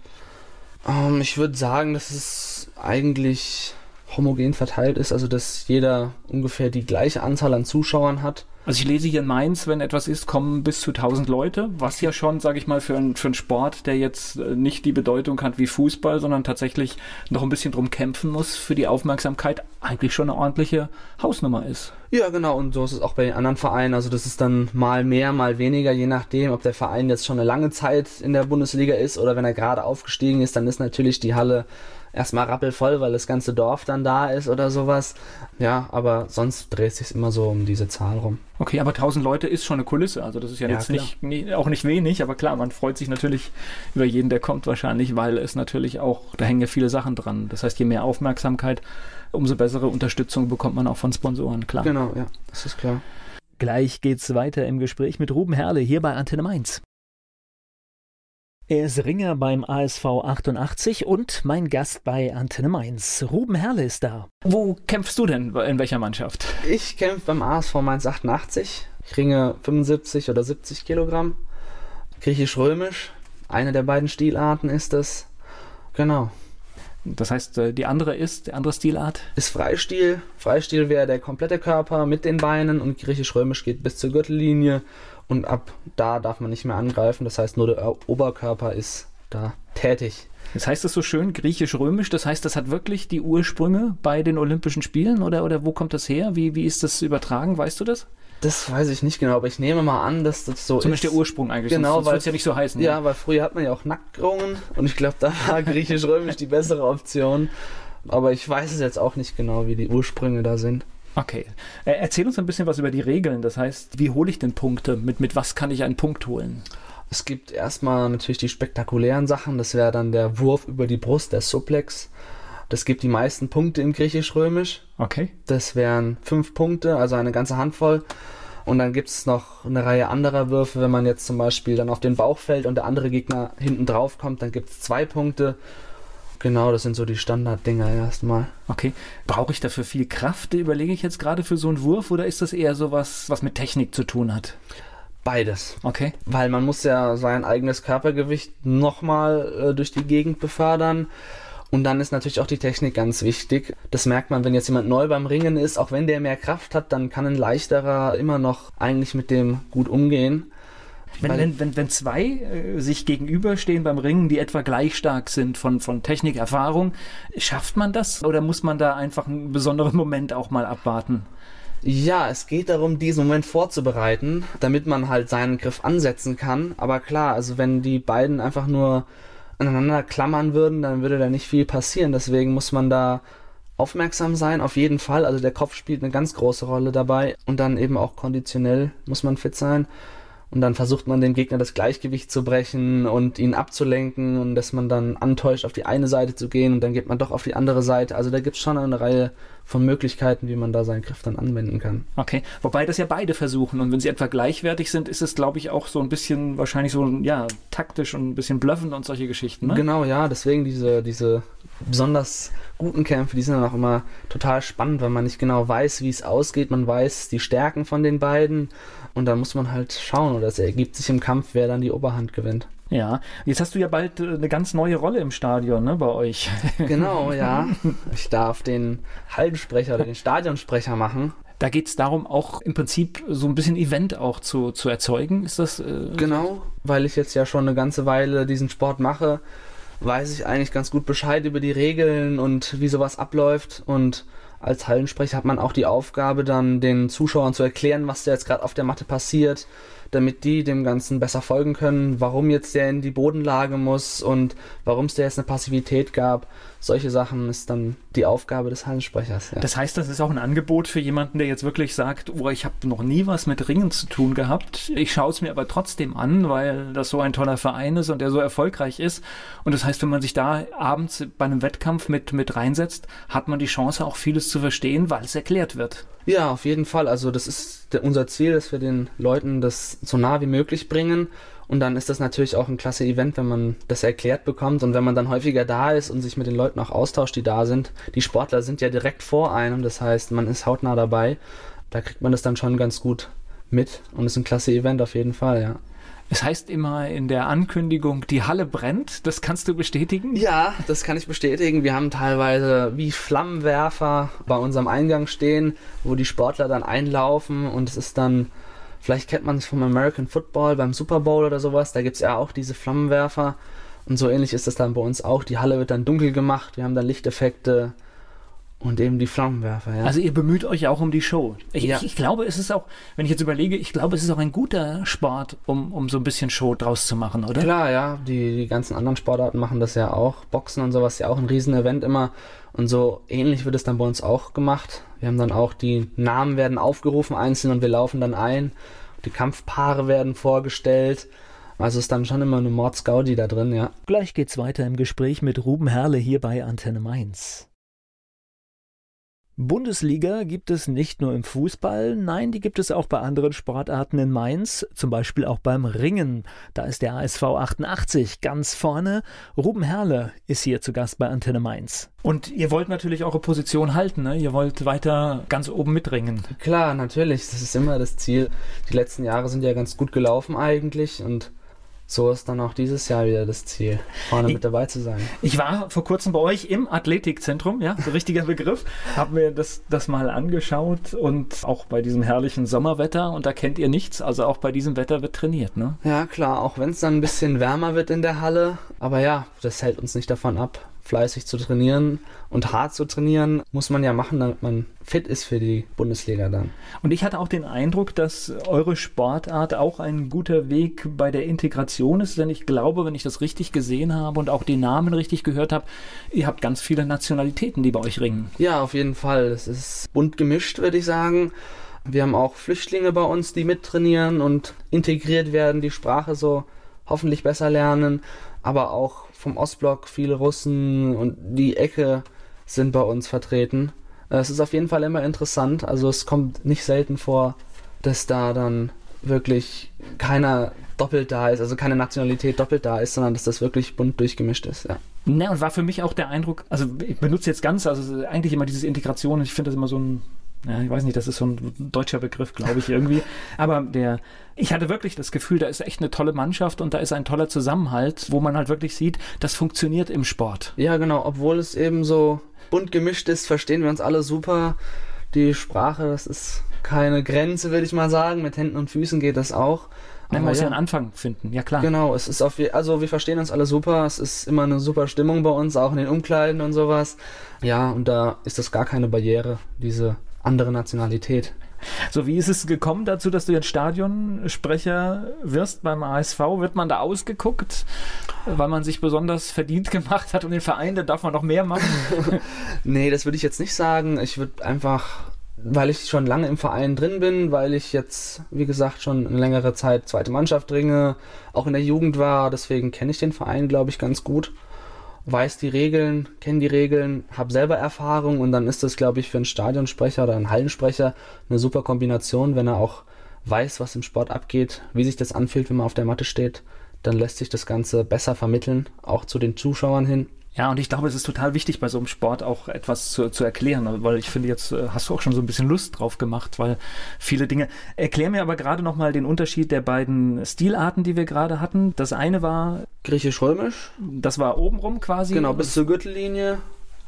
Um, ähm, ich würde sagen, dass es eigentlich homogen verteilt ist, also dass jeder ungefähr die gleiche Anzahl an Zuschauern hat. Also ich lese hier in Mainz, wenn etwas ist, kommen bis zu 1000 Leute, was ja schon, sage ich mal, für, ein, für einen Sport, der jetzt äh, nicht die Bedeutung hat wie Fußball, sondern tatsächlich noch ein bisschen drum kämpfen muss für die Aufmerksamkeit, eigentlich schon eine ordentliche Hausnummer ist. Ja, genau, und so ist es auch bei den anderen Vereinen. Also das ist dann mal mehr, mal weniger, je nachdem, ob der Verein jetzt schon eine lange Zeit in der Bundesliga ist oder wenn er gerade aufgestiegen ist, dann ist natürlich die Halle erstmal rappelvoll, weil das ganze Dorf dann da ist oder sowas. Ja, aber sonst dreht sich immer so um diese Zahl rum. Okay, aber 1000 Leute ist schon eine Kulisse. Also das ist ja, ja jetzt nicht, nie, auch nicht wenig, aber klar, man freut sich natürlich über jeden, der kommt wahrscheinlich, weil es natürlich auch, da hängen ja viele Sachen dran. Das heißt, je mehr Aufmerksamkeit, umso bessere Unterstützung bekommt man auch von Sponsoren, klar. Genau, ja, das ist klar. Gleich geht's weiter im Gespräch mit Ruben Herle hier bei Antenne Mainz. Er ist Ringer beim ASV 88 und mein Gast bei Antenne Mainz. Ruben Herle ist da. Wo kämpfst du denn? In welcher Mannschaft? Ich kämpfe beim ASV Mainz 88. Ich ringe 75 oder 70 Kilogramm. Griechisch-Römisch. Eine der beiden Stilarten ist es. Genau. Das heißt, äh, die andere ist, die andere Stilart? Ist Freistil. Freistil wäre der komplette Körper mit den Beinen und griechisch-römisch geht bis zur Gürtellinie und ab da darf man nicht mehr angreifen. Das heißt, nur der Oberkörper ist da tätig. Jetzt heißt das so schön griechisch-römisch, das heißt, das hat wirklich die Ursprünge bei den Olympischen Spielen oder, oder wo kommt das her? Wie, wie ist das übertragen? Weißt du das? Das weiß ich nicht genau, aber ich nehme mal an, dass das so Zumindest ist. der Ursprung eigentlich, genau, sonst, weil es ja nicht so heißen. Ja, ne? weil früher hat man ja auch Nacktrungen und ich glaube, da war griechisch-römisch die bessere Option. Aber ich weiß es jetzt auch nicht genau, wie die Ursprünge da sind. Okay. Äh, erzähl uns ein bisschen was über die Regeln. Das heißt, wie hole ich denn Punkte? Mit, mit was kann ich einen Punkt holen? Es gibt erstmal natürlich die spektakulären Sachen. Das wäre dann der Wurf über die Brust, der Suplex. Das gibt die meisten Punkte im Griechisch-Römisch. Okay. Das wären fünf Punkte, also eine ganze Handvoll. Und dann gibt es noch eine Reihe anderer Würfe. Wenn man jetzt zum Beispiel dann auf den Bauch fällt und der andere Gegner hinten drauf kommt, dann gibt es zwei Punkte. Genau, das sind so die Standarddinger erstmal. Okay. Brauche ich dafür viel Kraft, überlege ich jetzt gerade für so einen Wurf, oder ist das eher so was, was mit Technik zu tun hat? Beides. Okay. Weil man muss ja sein eigenes Körpergewicht nochmal äh, durch die Gegend befördern. Und dann ist natürlich auch die Technik ganz wichtig. Das merkt man, wenn jetzt jemand neu beim Ringen ist, auch wenn der mehr Kraft hat, dann kann ein leichterer immer noch eigentlich mit dem gut umgehen. Wenn, wenn, wenn, wenn zwei äh, sich gegenüberstehen beim Ringen, die etwa gleich stark sind von, von Technik, Erfahrung, schafft man das oder muss man da einfach einen besonderen Moment auch mal abwarten? Ja, es geht darum, diesen Moment vorzubereiten, damit man halt seinen Griff ansetzen kann. Aber klar, also wenn die beiden einfach nur aneinander klammern würden, dann würde da nicht viel passieren. Deswegen muss man da aufmerksam sein, auf jeden Fall. Also der Kopf spielt eine ganz große Rolle dabei und dann eben auch konditionell muss man fit sein. Und dann versucht man dem Gegner das Gleichgewicht zu brechen und ihn abzulenken und dass man dann antäuscht, auf die eine Seite zu gehen und dann geht man doch auf die andere Seite. Also da gibt es schon eine Reihe von Möglichkeiten, wie man da seinen Griff dann anwenden kann. Okay, wobei das ja beide versuchen und wenn sie etwa gleichwertig sind, ist es glaube ich auch so ein bisschen wahrscheinlich so ja taktisch und ein bisschen bluffend und solche Geschichten. Ne? Genau, ja, deswegen diese diese besonders guten Kämpfe, die sind dann auch immer total spannend, weil man nicht genau weiß, wie es ausgeht. Man weiß die Stärken von den beiden und dann muss man halt schauen oder es ergibt sich im Kampf, wer dann die Oberhand gewinnt. Ja, jetzt hast du ja bald äh, eine ganz neue Rolle im Stadion, ne, bei euch. Genau, ja. Ich darf den Hallensprecher oder den Stadionsprecher machen. Da geht es darum, auch im Prinzip so ein bisschen Event auch zu, zu erzeugen. Ist das? Äh, genau, weil ich jetzt ja schon eine ganze Weile diesen Sport mache, weiß ich eigentlich ganz gut Bescheid über die Regeln und wie sowas abläuft und als Hallensprecher hat man auch die Aufgabe, dann den Zuschauern zu erklären, was da jetzt gerade auf der Matte passiert, damit die dem Ganzen besser folgen können, warum jetzt der in die Bodenlage muss und warum es da jetzt eine Passivität gab. Solche Sachen ist dann die Aufgabe des Hallensprechers. Ja. Das heißt, das ist auch ein Angebot für jemanden, der jetzt wirklich sagt, oh, ich habe noch nie was mit Ringen zu tun gehabt. Ich schaue es mir aber trotzdem an, weil das so ein toller Verein ist und der so erfolgreich ist. Und das heißt, wenn man sich da abends bei einem Wettkampf mit, mit reinsetzt, hat man die Chance, auch vieles zu verstehen, weil es erklärt wird. Ja, auf jeden Fall. Also das ist der, unser Ziel, dass wir den Leuten das so nah wie möglich bringen. Und dann ist das natürlich auch ein klasse Event, wenn man das erklärt bekommt und wenn man dann häufiger da ist und sich mit den Leuten auch austauscht, die da sind. Die Sportler sind ja direkt vor einem, das heißt, man ist hautnah dabei. Da kriegt man das dann schon ganz gut mit und ist ein klasse Event auf jeden Fall, ja. Es heißt immer in der Ankündigung, die Halle brennt. Das kannst du bestätigen? Ja, das kann ich bestätigen. Wir haben teilweise wie Flammenwerfer bei unserem Eingang stehen, wo die Sportler dann einlaufen und es ist dann, vielleicht kennt man es vom American Football, beim Super Bowl oder sowas, da gibt es ja auch diese Flammenwerfer. Und so ähnlich ist das dann bei uns auch. Die Halle wird dann dunkel gemacht, wir haben dann Lichteffekte, und eben die Flammenwerfer, ja. Also ihr bemüht euch auch um die Show. Ich, ja. ich, ich, glaube, es ist auch, wenn ich jetzt überlege, ich glaube, es ist auch ein guter Sport, um, um so ein bisschen Show draus zu machen, oder? Klar, ja. Die, die ganzen anderen Sportarten machen das ja auch. Boxen und sowas ja auch ein Riesenevent immer. Und so ähnlich wird es dann bei uns auch gemacht. Wir haben dann auch, die Namen werden aufgerufen einzeln und wir laufen dann ein. Die Kampfpaare werden vorgestellt. Also ist dann schon immer eine Mordsgaudi da drin, ja. Gleich geht's weiter im Gespräch mit Ruben Herle hier bei Antenne Mainz. Bundesliga gibt es nicht nur im Fußball, nein, die gibt es auch bei anderen Sportarten in Mainz, zum Beispiel auch beim Ringen. Da ist der ASV 88 ganz vorne. Ruben Herle ist hier zu Gast bei Antenne Mainz. Und ihr wollt natürlich eure Position halten, ne? Ihr wollt weiter ganz oben mitringen. Klar, natürlich, das ist immer das Ziel. Die letzten Jahre sind ja ganz gut gelaufen eigentlich und so ist dann auch dieses Jahr wieder das Ziel, vorne ich, mit dabei zu sein. Ich war vor kurzem bei euch im Athletikzentrum, ja, so richtiger Begriff, habe mir das, das mal angeschaut und auch bei diesem herrlichen Sommerwetter und da kennt ihr nichts, also auch bei diesem Wetter wird trainiert, ne? Ja, klar, auch wenn es dann ein bisschen wärmer wird in der Halle, aber ja, das hält uns nicht davon ab, fleißig zu trainieren und hart zu trainieren, muss man ja machen, damit man fit ist für die Bundesliga dann. Und ich hatte auch den Eindruck, dass eure Sportart auch ein guter Weg bei der Integration ist, denn ich glaube, wenn ich das richtig gesehen habe und auch die Namen richtig gehört habe, ihr habt ganz viele Nationalitäten, die bei euch ringen. Ja, auf jeden Fall. Es ist bunt gemischt, würde ich sagen. Wir haben auch Flüchtlinge bei uns, die mittrainieren und integriert werden, die Sprache so hoffentlich besser lernen, aber auch vom Ostblock viele Russen und die Ecke sind bei uns vertreten. Äh, es ist auf jeden Fall immer interessant. Also es kommt nicht selten vor, dass da dann wirklich keiner doppelt da ist, also keine Nationalität doppelt da ist, sondern dass das wirklich bunt durchgemischt ist, ja. Ne, und war für mich auch der Eindruck, also ich benutze jetzt ganz, also eigentlich immer dieses Integration, ich finde das immer so ein ja, ich weiß nicht, das ist so ein deutscher Begriff, glaube ich irgendwie. Aber der, ich hatte wirklich das Gefühl, da ist echt eine tolle Mannschaft und da ist ein toller Zusammenhalt, wo man halt wirklich sieht, das funktioniert im Sport. Ja, genau. Obwohl es eben so bunt gemischt ist, verstehen wir uns alle super. Die Sprache, das ist keine Grenze, würde ich mal sagen. Mit Händen und Füßen geht das auch. Man muss ja einen Anfang finden, ja klar. Genau, es ist auf, also wir verstehen uns alle super, es ist immer eine super Stimmung bei uns, auch in den Umkleiden und sowas. Ja, und da ist das gar keine Barriere, diese andere Nationalität. So, wie ist es gekommen dazu, dass du jetzt Stadionsprecher wirst beim ASV? Wird man da ausgeguckt, weil man sich besonders verdient gemacht hat und den Verein, da darf man noch mehr machen? nee, das würde ich jetzt nicht sagen. Ich würde einfach, weil ich schon lange im Verein drin bin, weil ich jetzt, wie gesagt, schon eine längere Zeit zweite Mannschaft ringe, auch in der Jugend war, deswegen kenne ich den Verein, glaube ich, ganz gut weiß die Regeln, kenne die Regeln, habe selber Erfahrung und dann ist das, glaube ich, für einen Stadionsprecher oder einen Hallensprecher eine super Kombination, wenn er auch weiß, was im Sport abgeht, wie sich das anfühlt, wenn man auf der Matte steht, dann lässt sich das Ganze besser vermitteln, auch zu den Zuschauern hin. Ja, und ich glaube, es ist total wichtig, bei so einem Sport auch etwas zu, zu erklären, weil ich finde, jetzt äh, hast du auch schon so ein bisschen Lust drauf gemacht, weil viele Dinge. Erklär mir aber gerade nochmal den Unterschied der beiden Stilarten, die wir gerade hatten. Das eine war. Griechisch-Römisch. Das war obenrum quasi. Genau, bis zur Gürtellinie.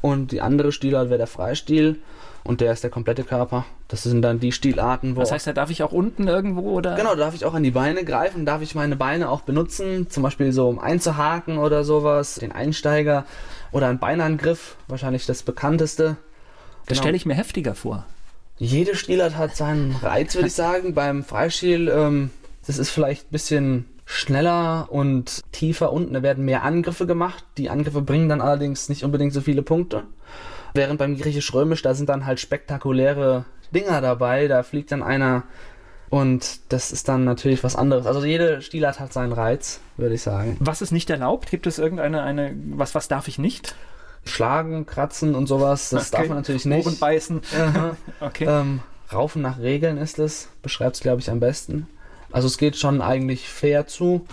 Und die andere Stilart wäre der Freistil und der ist der komplette Körper. Das sind dann die Stilarten, wo. Das heißt, da darf ich auch unten irgendwo oder? Genau, da darf ich auch an die Beine greifen, darf ich meine Beine auch benutzen, zum Beispiel so um einzuhaken oder sowas, den Einsteiger oder einen Beinangriff, wahrscheinlich das bekannteste. Das Genau. stelle ich mir heftiger vor. Jede Stilart hat seinen Reiz, würde ich sagen. Beim Freistil, ähm, das ist vielleicht ein bisschen schneller und tiefer unten. Da werden mehr Angriffe gemacht. Die Angriffe bringen dann allerdings nicht unbedingt so viele Punkte. Während beim griechisch-römisch, da sind dann halt spektakuläre Dinger dabei. Da fliegt dann einer und das ist dann natürlich was anderes. Also jede Stilart hat seinen Reiz, würde ich sagen. Was ist nicht erlaubt? Gibt es irgendeine, eine, was, was darf ich nicht? Schlagen, kratzen und sowas, das Okay. darf man natürlich nicht. Ohren beißen. Okay. Ähm, Raufen nach Regeln ist es, beschreibt es, glaube ich, am besten. Also es geht schon eigentlich fair zu.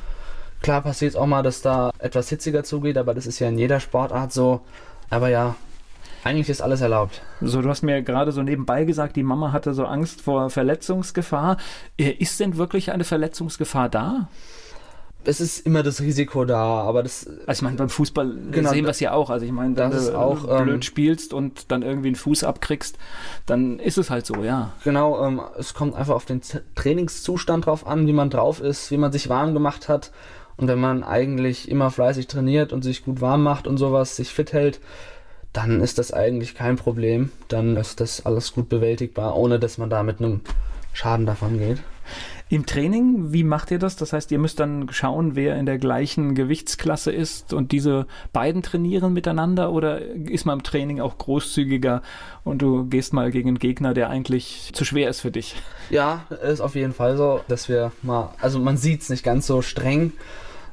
Klar passiert es auch mal, dass da etwas hitziger zugeht, aber das ist ja in jeder Sportart so. Aber ja, eigentlich ist alles erlaubt. So, du hast mir gerade so nebenbei gesagt, die Mama hatte so Angst vor Verletzungsgefahr. Äh, Ist denn wirklich eine Verletzungsgefahr da? Es ist immer das Risiko da, aber das Also ich meine, beim Fußball Genau, sehen wir es ja auch. Also ich meine, wenn du auch, äh, blöd ähm, spielst und dann irgendwie einen Fuß abkriegst, dann ist es halt so, ja. Genau, ähm, es kommt einfach auf den Z Trainingszustand drauf an, wie man drauf ist, wie man sich warm gemacht hat. Und wenn man eigentlich immer fleißig trainiert und sich gut warm macht und sowas, sich fit hält, dann ist das eigentlich kein Problem. Dann ist das alles gut bewältigbar, ohne dass man da mit einem Schaden davon geht. Im Training, wie macht ihr das? Das heißt, ihr müsst dann schauen, wer in der gleichen Gewichtsklasse ist und diese beiden trainieren miteinander oder ist man im Training auch großzügiger und du gehst mal gegen einen Gegner, der eigentlich zu schwer ist für dich? Ja, ist auf jeden Fall so, dass wir mal, also man sieht es nicht ganz so streng,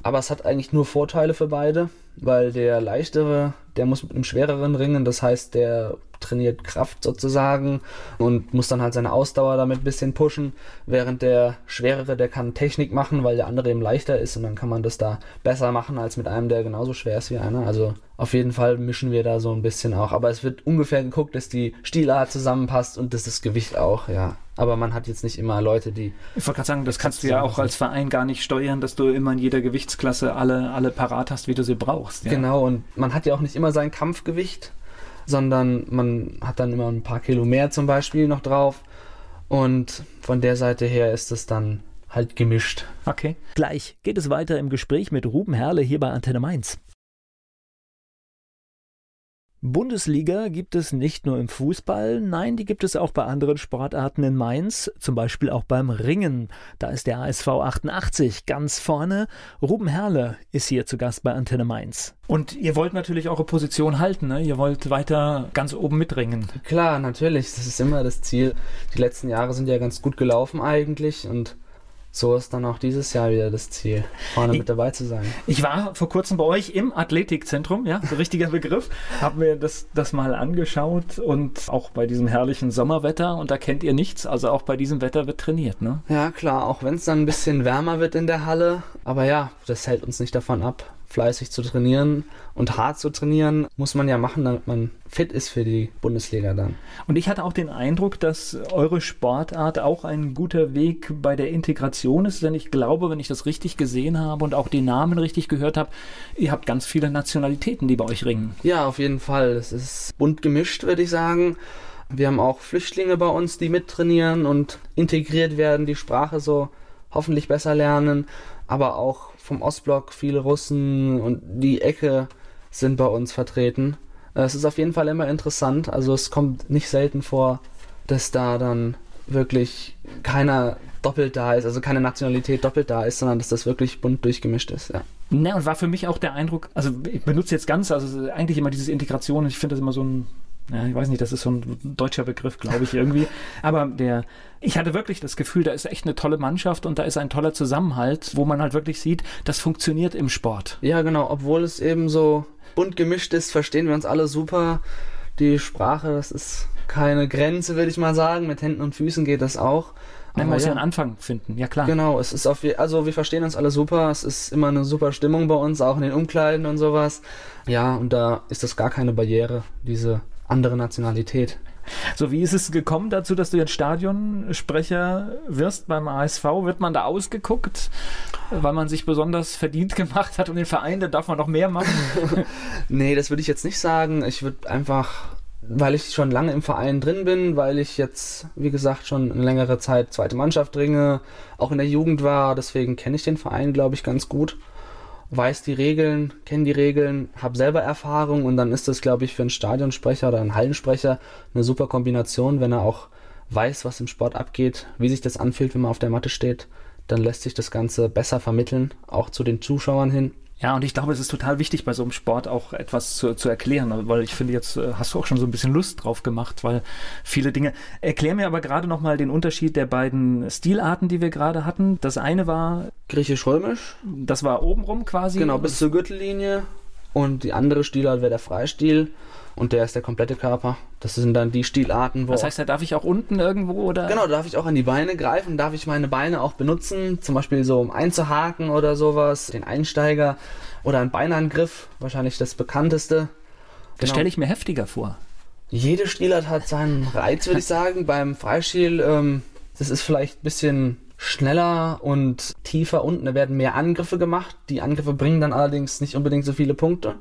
aber es hat eigentlich nur Vorteile für beide, weil der leichtere, der muss mit einem schwereren ringen, das heißt, der trainiert Kraft sozusagen und muss dann halt seine Ausdauer damit ein bisschen pushen, während der schwerere, der kann Technik machen, weil der andere eben leichter ist und dann kann man das da besser machen als mit einem, der genauso schwer ist wie einer. Also auf jeden Fall mischen wir da so ein bisschen auch, aber es wird ungefähr geguckt, dass die Stilart zusammenpasst und dass das Gewicht auch, ja. Aber man hat jetzt nicht immer Leute, die Ich wollte gerade sagen, das kannst du ja auch als Verein gar nicht steuern, dass du immer in jeder Gewichtsklasse alle, alle parat hast, wie du sie brauchst. Ja? Genau, und man hat ja auch nicht immer sein Kampfgewicht, sondern man hat dann immer ein paar Kilo mehr zum Beispiel noch drauf. Und von der Seite her ist es dann halt gemischt. Okay. Gleich geht es weiter im Gespräch mit Ruben Herle hier bei Antenne Mainz. Bundesliga gibt es nicht nur im Fußball, nein, die gibt es auch bei anderen Sportarten in Mainz, zum Beispiel auch beim Ringen. Da ist der ASV 88 ganz vorne. Ruben Herle ist hier zu Gast bei Antenne Mainz. Und ihr wollt natürlich eure Position halten, ne? Ihr wollt weiter ganz oben mitringen. Klar, natürlich, das ist immer das Ziel. Die letzten Jahre sind ja ganz gut gelaufen eigentlich und so ist dann auch dieses Jahr wieder das Ziel, vorne Ich- mit dabei zu sein. Ich war vor kurzem bei euch im Athletikzentrum, ja, so richtiger Begriff. Hab mir das, das mal angeschaut und auch bei diesem herrlichen Sommerwetter und da kennt ihr nichts. Also auch bei diesem Wetter wird trainiert, ne? Ja, klar, auch wenn es dann ein bisschen wärmer wird in der Halle. Aber ja, das hält uns nicht davon ab, fleißig zu trainieren und hart zu trainieren. Muss man ja machen, damit man fit ist für die Bundesliga dann. Und ich hatte auch den Eindruck, dass eure Sportart auch ein guter Weg bei der Integration ist, denn ich glaube, wenn ich das richtig gesehen habe und auch die Namen richtig gehört habe, ihr habt ganz viele Nationalitäten, die bei euch ringen. Ja, auf jeden Fall. Es ist bunt gemischt, würde ich sagen. Wir haben auch Flüchtlinge bei uns, die mittrainieren und integriert werden, die Sprache so hoffentlich besser lernen. Aber auch vom Ostblock viele Russen und die Ecke sind bei uns vertreten. Äh, Es ist auf jeden Fall immer interessant. Also es kommt nicht selten vor, dass da dann wirklich keiner doppelt da ist, also keine Nationalität doppelt da ist, sondern dass das wirklich bunt durchgemischt ist. Ja. Ne, und war für mich auch der Eindruck, also ich benutze jetzt ganz, also eigentlich immer diese Integration, ich finde das immer so ein, ja, ich weiß nicht, das ist so ein deutscher Begriff, glaube ich irgendwie. Aber der, ich hatte wirklich das Gefühl, da ist echt eine tolle Mannschaft und da ist ein toller Zusammenhalt, wo man halt wirklich sieht, das funktioniert im Sport. Ja, genau. Obwohl es eben so bunt gemischt ist, verstehen wir uns alle super. Die Sprache, das ist keine Grenze, würde ich mal sagen. Mit Händen und Füßen geht das auch. Man muss ja einen Anfang finden, ja klar. Genau, es ist auf, also wir verstehen uns alle super. Es ist immer eine super Stimmung bei uns, auch in den Umkleiden und sowas. Ja, und da ist das gar keine Barriere, diese andere Nationalität. So, wie ist es gekommen dazu, dass du jetzt Stadionsprecher wirst beim ASV? Wird man da ausgeguckt, weil man sich besonders verdient gemacht hat und den Verein, da darf man noch mehr machen? Nee, das würde ich jetzt nicht sagen. Ich würde einfach, weil ich schon lange im Verein drin bin, weil ich jetzt, wie gesagt, schon eine längere Zeit zweite Mannschaft ringe, auch in der Jugend war, deswegen kenne ich den Verein, glaube ich, ganz gut. Weiß die Regeln, kenne die Regeln, habe selber Erfahrung und dann ist das, glaube ich, für einen Stadionsprecher oder einen Hallensprecher eine super Kombination, wenn er auch weiß, was im Sport abgeht, wie sich das anfühlt, wenn man auf der Matte steht, dann lässt sich das Ganze besser vermitteln, auch zu den Zuschauern hin. Ja, und ich glaube, es ist total wichtig, bei so einem Sport auch etwas zu, zu erklären, weil ich finde, jetzt äh, hast du auch schon so ein bisschen Lust drauf gemacht, weil viele Dinge. Erklär mir aber gerade nochmal den Unterschied der beiden Stilarten, die wir gerade hatten. Das eine war. Griechisch-Römisch. Das war obenrum quasi. Genau, bis zur Gürtellinie. Und die andere Stilart wäre der Freistil und der ist der komplette Körper. Das sind dann die Stilarten, wo. Das heißt, da darf ich auch unten irgendwo oder? Genau, da darf ich auch an die Beine greifen, darf ich meine Beine auch benutzen, zum Beispiel so um einzuhaken oder sowas, den Einsteiger oder einen Beinangriff, wahrscheinlich das bekannteste. Genau. Das stelle ich mir heftiger vor. Jede Stilart hat seinen Reiz, würde ich sagen. Beim Freistil, ähm, das ist vielleicht ein bisschen schneller und tiefer unten. Da werden mehr Angriffe gemacht. Die Angriffe bringen dann allerdings nicht unbedingt so viele Punkte.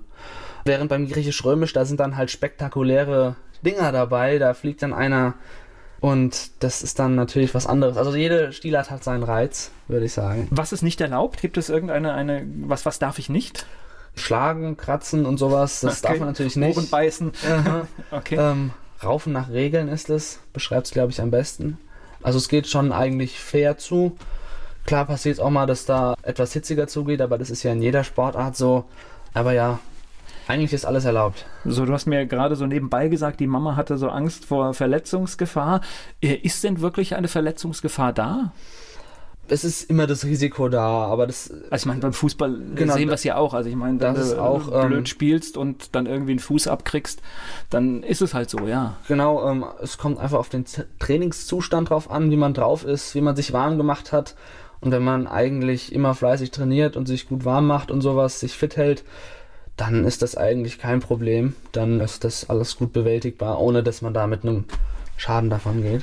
Während beim Griechisch-Römisch, da sind dann halt spektakuläre Dinger dabei. Da fliegt dann einer und das ist dann natürlich was anderes. Also jede Stilart hat seinen Reiz, würde ich sagen. Was ist nicht erlaubt? Gibt es irgendeine, eine, was, was darf ich nicht? Schlagen, kratzen und sowas, das okay. darf man natürlich nicht. Und beißen. okay. Ähm, raufen nach Regeln ist es, beschreibt es, glaube ich, am besten. Also es geht schon eigentlich fair zu. Klar passiert es auch mal, dass da etwas hitziger zugeht, aber das ist ja in jeder Sportart so. Aber ja, eigentlich ist alles erlaubt. So, du hast mir gerade so nebenbei gesagt, die Mama hatte so Angst vor Verletzungsgefahr. Äh, ist denn wirklich eine Verletzungsgefahr da? es ist immer das Risiko da, aber das. Also ich meine, beim Fußball genau, sehen wir es ja auch. Also ich meine, wenn du auch, ähm, blöd spielst und dann irgendwie einen Fuß abkriegst, dann ist es halt so, ja. Genau, ähm, es kommt einfach auf den Trainingszustand drauf an, wie man drauf ist, wie man sich warm gemacht hat. Und wenn man eigentlich immer fleißig trainiert und sich gut warm macht und sowas, sich fit hält, dann ist das eigentlich kein Problem. Dann ist das alles gut bewältigbar, ohne dass man da mit einem Schaden davon geht.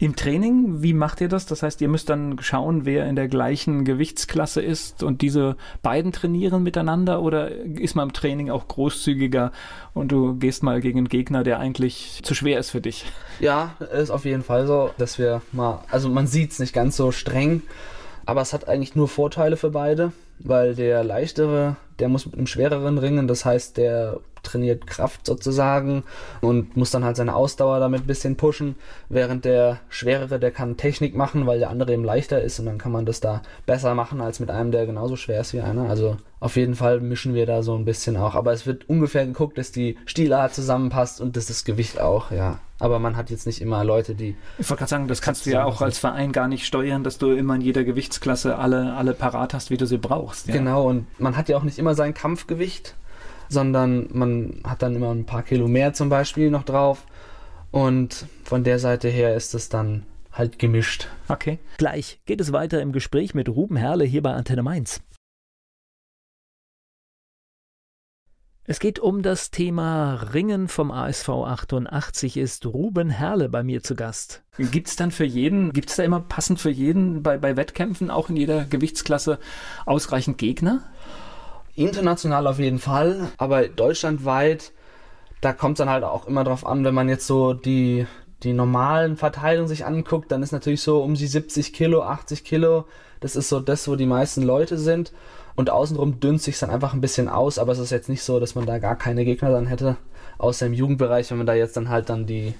Im Training, wie macht ihr das? Das heißt, ihr müsst dann schauen, wer in der gleichen Gewichtsklasse ist und diese beiden trainieren miteinander oder ist man im Training auch großzügiger und du gehst mal gegen einen Gegner, der eigentlich zu schwer ist für dich? Ja, ist auf jeden Fall so, dass wir mal, also man sieht es nicht ganz so streng, aber es hat eigentlich nur Vorteile für beide, weil der leichtere, der muss mit einem schwereren ringen, das heißt, der trainiert Kraft sozusagen und muss dann halt seine Ausdauer damit ein bisschen pushen, während der schwerere, der kann Technik machen, weil der andere eben leichter ist und dann kann man das da besser machen als mit einem, der genauso schwer ist wie einer. Also auf jeden Fall mischen wir da so ein bisschen auch, aber es wird ungefähr geguckt, dass die Stilart zusammenpasst und dass das Gewicht auch, ja. Aber man hat jetzt nicht immer Leute, die. Ich wollte gerade sagen, das kannst du ja auch als Verein gar nicht steuern, dass du immer in jeder Gewichtsklasse alle, alle parat hast, wie du sie brauchst. Ja. Genau, und man hat ja auch nicht immer sein Kampfgewicht sondern man hat dann immer ein paar Kilo mehr zum Beispiel noch drauf. Und von der Seite her ist es dann halt gemischt. Okay. Gleich geht es weiter im Gespräch mit Ruben Herle hier bei Antenne Mainz. Es geht um das Thema Ringen vom ASV 88 ist Ruben Herle bei mir zu Gast. Gibt es dann für jeden, gibt es da immer passend für jeden bei, bei Wettkämpfen, auch in jeder Gewichtsklasse, ausreichend Gegner? International auf jeden Fall, aber deutschlandweit, da kommt es dann halt auch immer drauf an, wenn man jetzt so die, die normalen Verteilungen sich anguckt, dann ist natürlich so um die 70 Kilo, 80 Kilo, das ist so das, wo die meisten Leute sind. Und außenrum dünnt sich dann einfach ein bisschen aus, aber es ist jetzt nicht so, dass man da gar keine Gegner dann hätte, außer im Jugendbereich, wenn man da jetzt dann halt dann die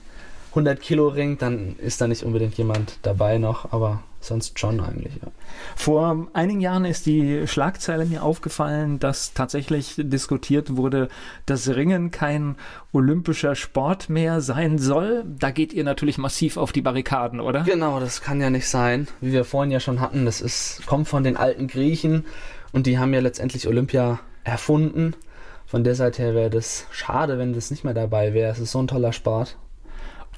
100 Kilo ringt, dann ist da nicht unbedingt jemand dabei noch, aber sonst schon eigentlich, ja. Vor einigen Jahren ist die Schlagzeile mir aufgefallen, dass tatsächlich diskutiert wurde, dass Ringen kein olympischer Sport mehr sein soll. Da geht ihr natürlich massiv auf die Barrikaden, oder? Genau, das kann ja nicht sein. Wie wir vorhin ja schon hatten, das ist, kommt von den alten Griechen und die haben ja letztendlich Olympia erfunden. Von der Seite her wäre das schade, wenn das nicht mehr dabei wäre. Es ist so ein toller Sport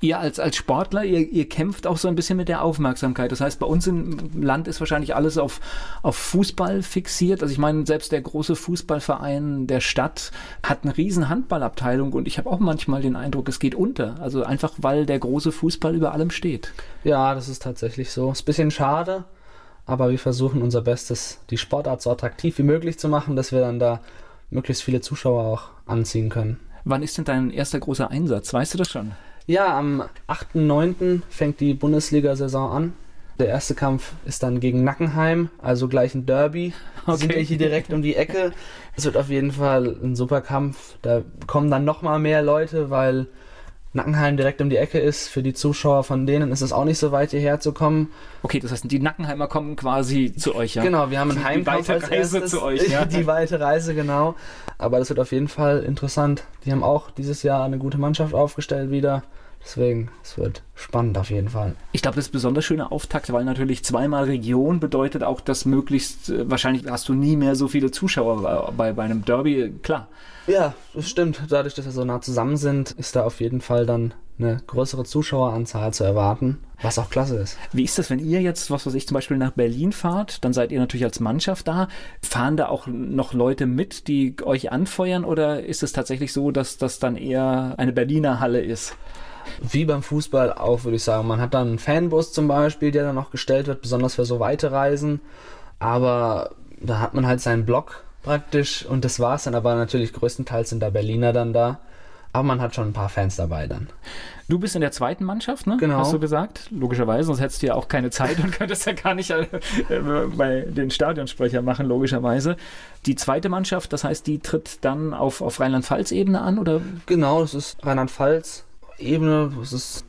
ihr als, als Sportler, ihr, ihr kämpft auch so ein bisschen mit der Aufmerksamkeit. Das heißt, bei uns im Land ist wahrscheinlich alles auf, auf Fußball fixiert. Also ich meine, selbst der große Fußballverein der Stadt hat eine riesen Handballabteilung und ich habe auch manchmal den Eindruck, es geht unter. Also einfach, weil der große Fußball über allem steht. Ja, das ist tatsächlich so. Ist ein bisschen schade, aber wir versuchen unser Bestes, die Sportart so attraktiv wie möglich zu machen, dass wir dann da möglichst viele Zuschauer auch anziehen können. Wann ist denn dein erster großer Einsatz? Weißt du das schon? Ja, am 8.9. fängt die Bundesliga-Saison an. Der erste Kampf ist dann gegen Nackenheim, also gleich ein Derby. Okay. Sind ja hier direkt um die Ecke. Es wird auf jeden Fall ein super Kampf. Da kommen dann nochmal mehr Leute, weil Nackenheim direkt um die Ecke ist. Für die Zuschauer von denen ist es auch nicht so weit hierher zu kommen. Okay, das heißt, die Nackenheimer kommen quasi zu euch, ja? Genau, wir haben einen Heimkampf als Reise erstes. zu euch, ja? Die weite Reise, genau. Aber das wird auf jeden Fall interessant. Die haben auch dieses Jahr eine gute Mannschaft aufgestellt wieder. Deswegen, es wird spannend auf jeden Fall. Ich glaube, das ist ein besonders schöner Auftakt, weil natürlich zweimal Region bedeutet auch, dass möglichst, äh, wahrscheinlich hast du nie mehr so viele Zuschauer bei, bei einem Derby, klar. Ja, das stimmt. Dadurch, dass wir so nah zusammen sind, ist da auf jeden Fall dann eine größere Zuschaueranzahl zu erwarten, was auch klasse ist. Wie ist das, wenn ihr jetzt, was weiß ich, zum Beispiel nach Berlin fahrt, dann seid ihr natürlich als Mannschaft da. Fahren da auch noch Leute mit, die euch anfeuern oder ist es tatsächlich so, dass das dann eher eine Berliner Halle ist? Wie beim Fußball auch, würde ich sagen. Man hat dann einen Fanbus zum Beispiel, der dann noch gestellt wird, besonders für so weite Reisen. Aber da hat man halt seinen Block praktisch und das war's dann. Aber natürlich größtenteils sind da Berliner dann da. Aber man hat schon ein paar Fans dabei dann. Du bist in der zweiten Mannschaft, ne? Genau. Hast du gesagt? Logischerweise, sonst hättest du ja auch keine Zeit und könntest ja gar nicht äh, bei den Stadionsprecher machen, logischerweise. Die zweite Mannschaft, das heißt, die tritt dann auf, auf Rheinland-Pfalz-Ebene an, oder? Genau, das ist Rheinland-Pfalz. Ebene. Es ist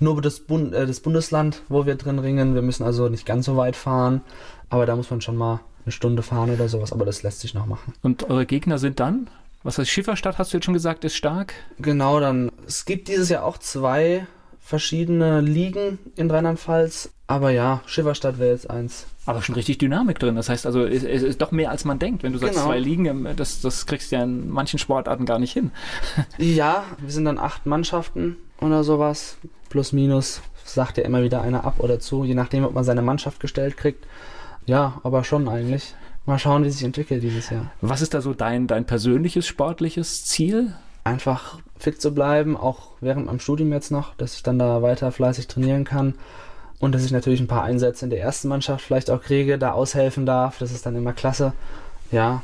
nur das, Bund, äh, das Bundesland, wo wir drin ringen. Wir müssen also nicht ganz so weit fahren, aber da muss man schon mal eine Stunde fahren oder sowas, aber das lässt sich noch machen. Und eure Gegner sind dann? Was heißt Schifferstadt, hast du jetzt schon gesagt, ist stark? Genau, dann. Es gibt dieses Jahr auch zwei verschiedene Ligen in Rheinland-Pfalz. Aber ja, Schifferstadt wäre jetzt eins. Aber schon richtig Dynamik drin. Das heißt also, es, es ist doch mehr als man denkt. Wenn du sagst, genau. zwei Ligen, ähm, das, das kriegst du ja in manchen Sportarten gar nicht hin. ja, wir sind dann acht Mannschaften oder sowas. Plus, minus, sagt ja immer wieder einer ab oder zu, je nachdem, ob man seine Mannschaft gestellt kriegt. Ja, aber schon eigentlich. Mal schauen, wie sich entwickelt dieses Jahr. Was ist da so dein, dein persönliches sportliches Ziel? einfach fit zu bleiben, auch während meinem Studium jetzt noch, dass ich dann da weiter fleißig trainieren kann und dass ich natürlich ein paar Einsätze in der ersten Mannschaft vielleicht auch kriege, da aushelfen darf. Das ist dann immer klasse. Ja.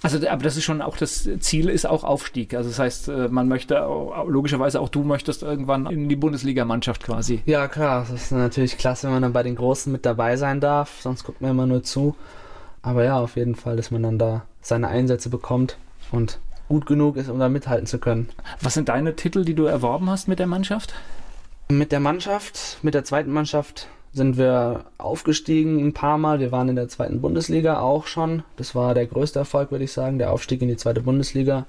Also, aber das ist schon auch das Ziel, ist auch Aufstieg. Also, das heißt, äh, man möchte logischerweise auch du möchtest irgendwann in die Bundesligamannschaft quasi. Ja, klar. Das ist natürlich klasse, wenn man dann bei den Großen mit dabei sein darf. Sonst guckt man immer nur zu. Aber ja, auf jeden Fall, dass man dann da seine Einsätze bekommt und gut genug ist, um da mithalten zu können. Was sind deine Titel, die du erworben hast mit der Mannschaft? Mit der Mannschaft, mit der zweiten Mannschaft sind wir aufgestiegen ein paar Mal. Wir waren in der zweiten Bundesliga auch schon. Das war der größte Erfolg, würde ich sagen, der Aufstieg in die zweite Bundesliga.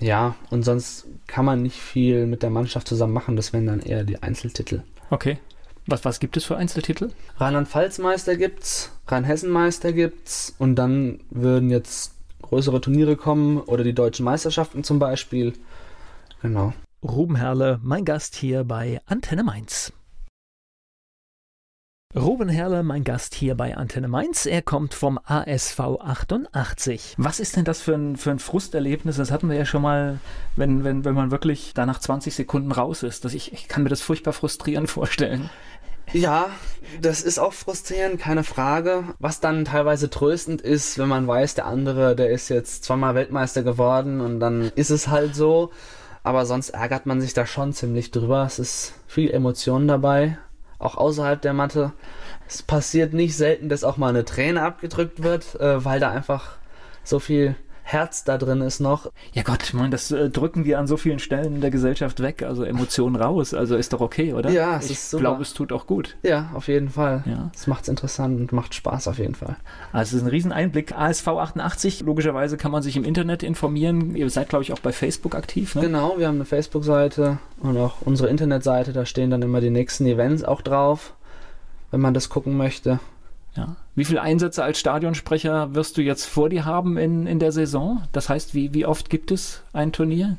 Ja, und sonst kann man nicht viel mit der Mannschaft zusammen machen. Das wären dann eher die Einzeltitel. Okay. Was, was gibt es für Einzeltitel? Rheinland-Pfalz-Meister gibt's, Rhein-Hessen-Meister gibt's und dann würden jetzt größere Turniere kommen oder die deutschen Meisterschaften zum Beispiel. Genau. Ruben Herrle, mein Gast hier bei Antenne Mainz. Ruben Herrle, mein Gast hier bei Antenne Mainz. Er kommt vom ASV 88. Was ist denn das für ein, für ein Frusterlebnis? Das hatten wir ja schon mal, wenn, wenn, wenn man wirklich da nach 20 Sekunden raus ist. Das ich, ich kann mir das furchtbar frustrierend vorstellen. Ja, das ist auch frustrierend, keine Frage. Was dann teilweise tröstend ist, wenn man weiß, der andere, der ist jetzt zweimal Weltmeister geworden und dann ist es halt so. Aber sonst ärgert man sich da schon ziemlich drüber. Es ist viel Emotion dabei, auch außerhalb der Matte. Es passiert nicht selten, dass auch mal eine Träne abgedrückt wird, äh, weil da einfach so viel Herz da drin ist noch. Ja Gott, meine, das äh, drücken wir an so vielen Stellen in der Gesellschaft weg, also Emotionen raus, also ist doch okay, oder? Ja, es ich ist super. Ich glaube, es tut auch gut. Ja, auf jeden Fall. Ja. Es macht es interessant und macht Spaß auf jeden Fall. Also es ist ein Rieseneinblick. ASV 88, logischerweise kann man sich im Internet informieren. Ihr seid, glaube ich, auch bei Facebook aktiv, ne? Genau, wir haben eine Facebook-Seite und auch unsere Internetseite, da stehen dann immer die nächsten Events auch drauf, wenn man das gucken möchte. Ja. Wie viele Einsätze als Stadionsprecher wirst du jetzt vor dir haben in, in der Saison? Das heißt, wie, wie oft gibt es ein Turnier?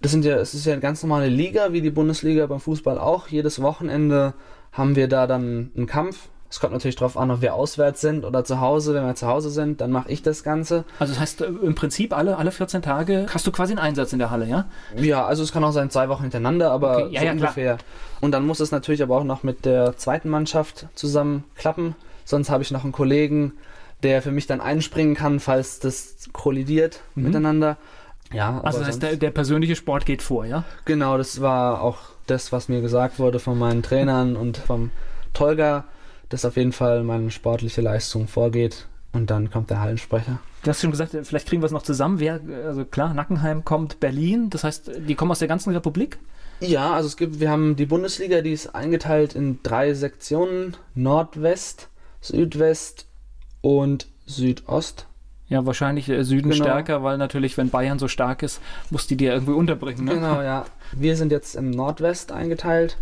Das sind ja, es ist ja eine ganz normale Liga, wie die Bundesliga beim Fußball auch. Jedes Wochenende haben wir da dann einen Kampf. Es kommt natürlich darauf an, ob wir auswärts sind oder zu Hause. Wenn wir zu Hause sind, dann mache ich das Ganze. Also das heißt, äh, im Prinzip alle, alle 14 Tage hast du quasi einen Einsatz in der Halle, ja? Ja, also es kann auch sein zwei Wochen hintereinander, aber okay. ja, so ja, ungefähr. Klar. Und dann muss es natürlich aber auch noch mit der zweiten Mannschaft zusammen klappen. Sonst habe ich noch einen Kollegen, der für mich dann einspringen kann, falls das kollidiert mhm. miteinander. Ja, also das heißt, der, der, persönliche Sport geht vor, ja? Genau, das war auch das, was mir gesagt wurde von meinen Trainern und vom Tolga, dass auf jeden Fall meine sportliche Leistung vorgeht und dann kommt der Hallensprecher. Du hast schon gesagt, vielleicht kriegen wir es noch zusammen. Wer, also klar, Nackenheim kommt Berlin, das heißt, die kommen aus der ganzen Republik? Ja, also es gibt, wir haben die Bundesliga, die ist eingeteilt in drei Sektionen: Nordwest, Südwest und Südost. Ja, wahrscheinlich äh, Süden Genau. stärker, weil natürlich, wenn Bayern so stark ist, muss die dir irgendwie unterbringen. Ne? Genau, ja. Wir sind jetzt im Nordwest eingeteilt.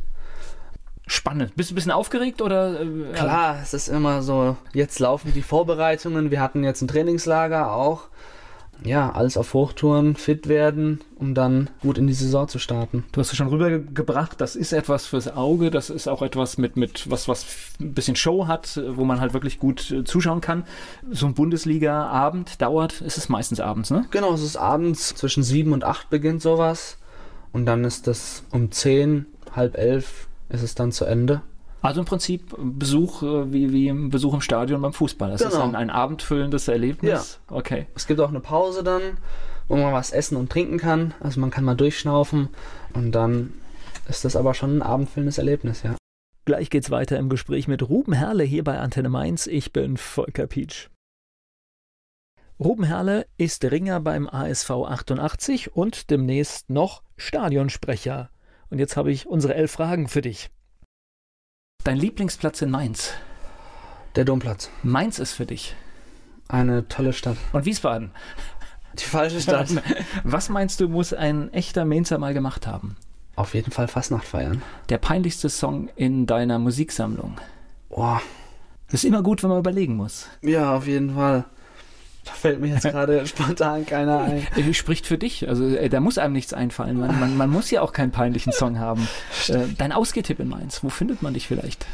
Spannend. Bist du ein bisschen aufgeregt oder? Äh, Klar, es ist immer so, jetzt laufen die Vorbereitungen. Wir hatten jetzt ein Trainingslager auch. Ja, alles auf Hochtouren, fit werden, um dann gut in die Saison zu starten. Du hast es schon rübergebracht, das ist etwas fürs Auge, das ist auch etwas mit, mit was, was ein bisschen Show hat, wo man halt wirklich gut äh, zuschauen kann. So ein Bundesliga-Abend dauert, ist es meistens abends, ne? Genau, es ist abends zwischen sieben und acht beginnt sowas. Und dann ist das um zehn, halb elf ist es dann zu Ende. Also im Prinzip Besuch äh, wie, wie ein Besuch im Stadion beim Fußball. Das ist Genau. ein, ein abendfüllendes Erlebnis. Okay. Es gibt auch eine Pause dann, wo man was essen und trinken kann. Also man kann mal durchschnaufen und dann ist das aber schon ein abendfüllendes Erlebnis, ja. Gleich geht's weiter im Gespräch mit Ruben Herle hier bei Antenne Mainz. Ich bin Volker Pietsch. Ruben Herle ist Ringer beim ASV 88 und demnächst noch Stadionsprecher. Und jetzt habe ich unsere elf Fragen für dich. Dein Lieblingsplatz in Mainz? Der Domplatz. Mainz ist für dich. Eine tolle Stadt. Und Wiesbaden? Die falsche Stadt. Was meinst du, muss ein echter Mainzer mal gemacht haben? Auf jeden Fall Fastnacht feiern. Der peinlichste Song in deiner Musiksammlung? Boah. Ist immer gut, wenn man überlegen muss. Ja, auf jeden Fall. Da fällt mir jetzt gerade spontan keiner ein. Spricht für dich. Also äh, da muss einem nichts einfallen. Man, man, man muss ja auch keinen peinlichen Song haben. Äh, dein Ausgehtipp in Mainz, wo findet man dich vielleicht?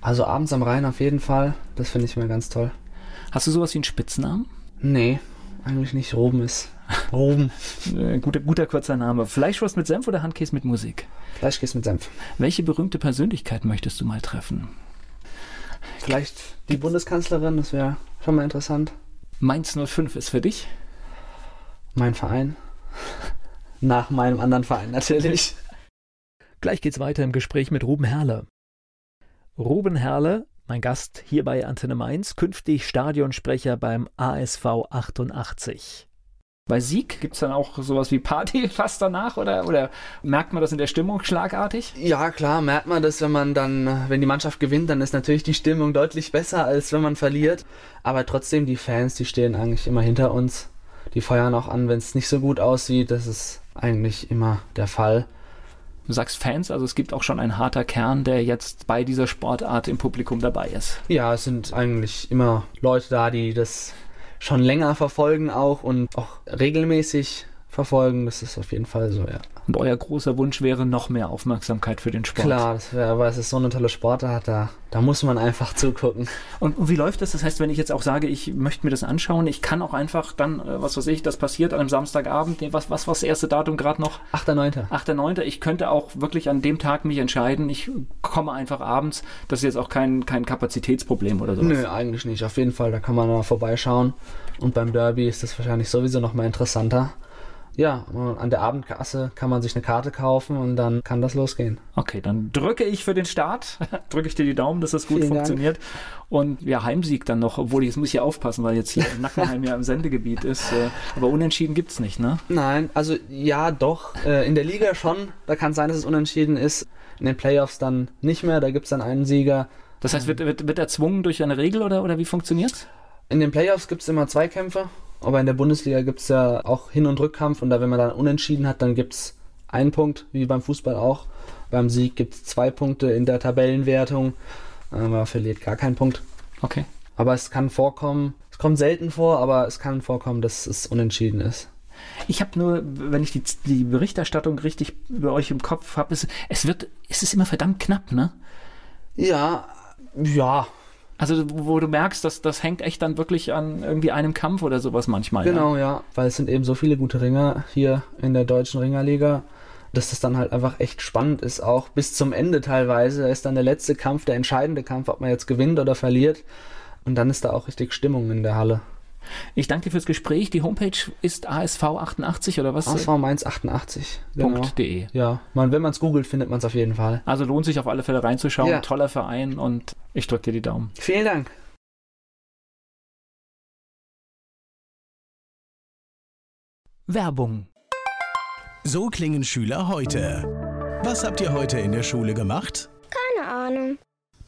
Also abends am Rhein auf jeden Fall. Das finde ich mir ganz toll. Hast du sowas wie einen Spitznamen? Nee, eigentlich nicht. Roben ist. Roben. Äh, guter, guter kurzer Name. Fleischwurst mit Senf oder Handkäse mit Musik? Fleischkäse mit Senf. Welche berühmte Persönlichkeit möchtest du mal treffen? Vielleicht die Bundeskanzlerin, das wäre schon mal interessant. Mainz 05 ist für dich. Mein Verein. Nach meinem anderen Verein natürlich. Gleich geht's weiter im Gespräch mit Ruben Herle. Ruben Herle, mein Gast hier bei Antenne Mainz, künftig Stadionsprecher beim ASV 88. Bei Sieg gibt es dann auch sowas wie Party fast danach oder, oder merkt man das in der Stimmung schlagartig? Ja, klar, merkt man das, wenn man dann, wenn die Mannschaft gewinnt, dann ist natürlich die Stimmung deutlich besser, als wenn man verliert. Aber trotzdem, die Fans, die stehen eigentlich immer hinter uns. Die feuern auch an, wenn es nicht so gut aussieht. Das ist eigentlich immer der Fall. Du sagst Fans, also es gibt auch schon ein harter Kern, der jetzt bei dieser Sportart im Publikum dabei ist. Ja, es sind eigentlich immer Leute da, die das schon länger verfolgen auch und auch regelmäßig verfolgen. Das ist auf jeden Fall so, ja. Und euer großer Wunsch wäre noch mehr Aufmerksamkeit für den Sport. Klar, das wär, aber es ist so eine tolle Sportart, da, da muss man einfach zugucken. Und, und wie läuft das? Das heißt, wenn ich jetzt auch sage, ich möchte mir das anschauen, ich kann auch einfach dann, äh, was weiß ich, das passiert an einem Samstagabend, was, was war das erste Datum gerade noch? 8.9. 8.9. Ich könnte auch wirklich an dem Tag mich entscheiden, ich komme einfach abends. Das ist jetzt auch kein, kein Kapazitätsproblem oder sowas. Nö, eigentlich nicht. Auf jeden Fall, da kann man mal vorbeischauen. Und beim Derby ist das wahrscheinlich sowieso noch mal interessanter. Ja, an der Abendkasse kann man sich eine Karte kaufen und dann kann das losgehen. Okay, dann drücke ich für den Start, drücke ich dir die Daumen, dass das gut Vielen Dank. funktioniert. Und ja, Heimsieg dann noch, obwohl jetzt muss ich hier aufpassen, weil jetzt hier Nackenheim ja im Sendegebiet ist. Äh, aber unentschieden gibt's nicht, ne? Nein, also ja, doch. Äh, in der Liga schon. Da kann es sein, dass es unentschieden ist. In den Playoffs dann nicht mehr. Da gibt es dann einen Sieger. Das heißt, wird, wird, wird erzwungen durch eine Regel oder, oder wie funktioniert's? In den Playoffs gibt es immer Zweikämpfe. Aber in der Bundesliga gibt es ja auch Hin- und Rückkampf. Und da, wenn man dann unentschieden hat, dann gibt es einen Punkt, wie beim Fußball auch. Beim Sieg gibt es zwei Punkte in der Tabellenwertung. Man verliert gar keinen Punkt. Okay. Aber es kann vorkommen, es kommt selten vor, aber es kann vorkommen, dass es unentschieden ist. Ich habe nur, wenn ich die, die Berichterstattung richtig über euch im Kopf habe, es, es wird, es ist immer verdammt knapp, ne? Ja, ja, Also wo du merkst, dass das hängt echt dann wirklich an irgendwie einem Kampf oder sowas manchmal. Ja? genau, ja. Weil es sind eben so viele gute Ringer hier in der deutschen Ringerliga, dass das dann halt einfach echt spannend ist, auch bis zum Ende teilweise. Da ist dann der letzte Kampf, der entscheidende Kampf, ob man jetzt gewinnt oder verliert. Und dann ist da auch richtig Stimmung in der Halle. Ich danke dir fürs Gespräch. Die Homepage ist asv88 oder was? ASV Mainz 88. Genau. .de. Ja, man, wenn man es googelt, findet man es auf jeden Fall. Also lohnt sich auf alle Fälle reinzuschauen. Ja. Toller Verein und ich drücke dir die Daumen. Vielen Dank. Werbung. So klingen Schüler heute. Was habt ihr heute in der Schule gemacht? Keine Ahnung.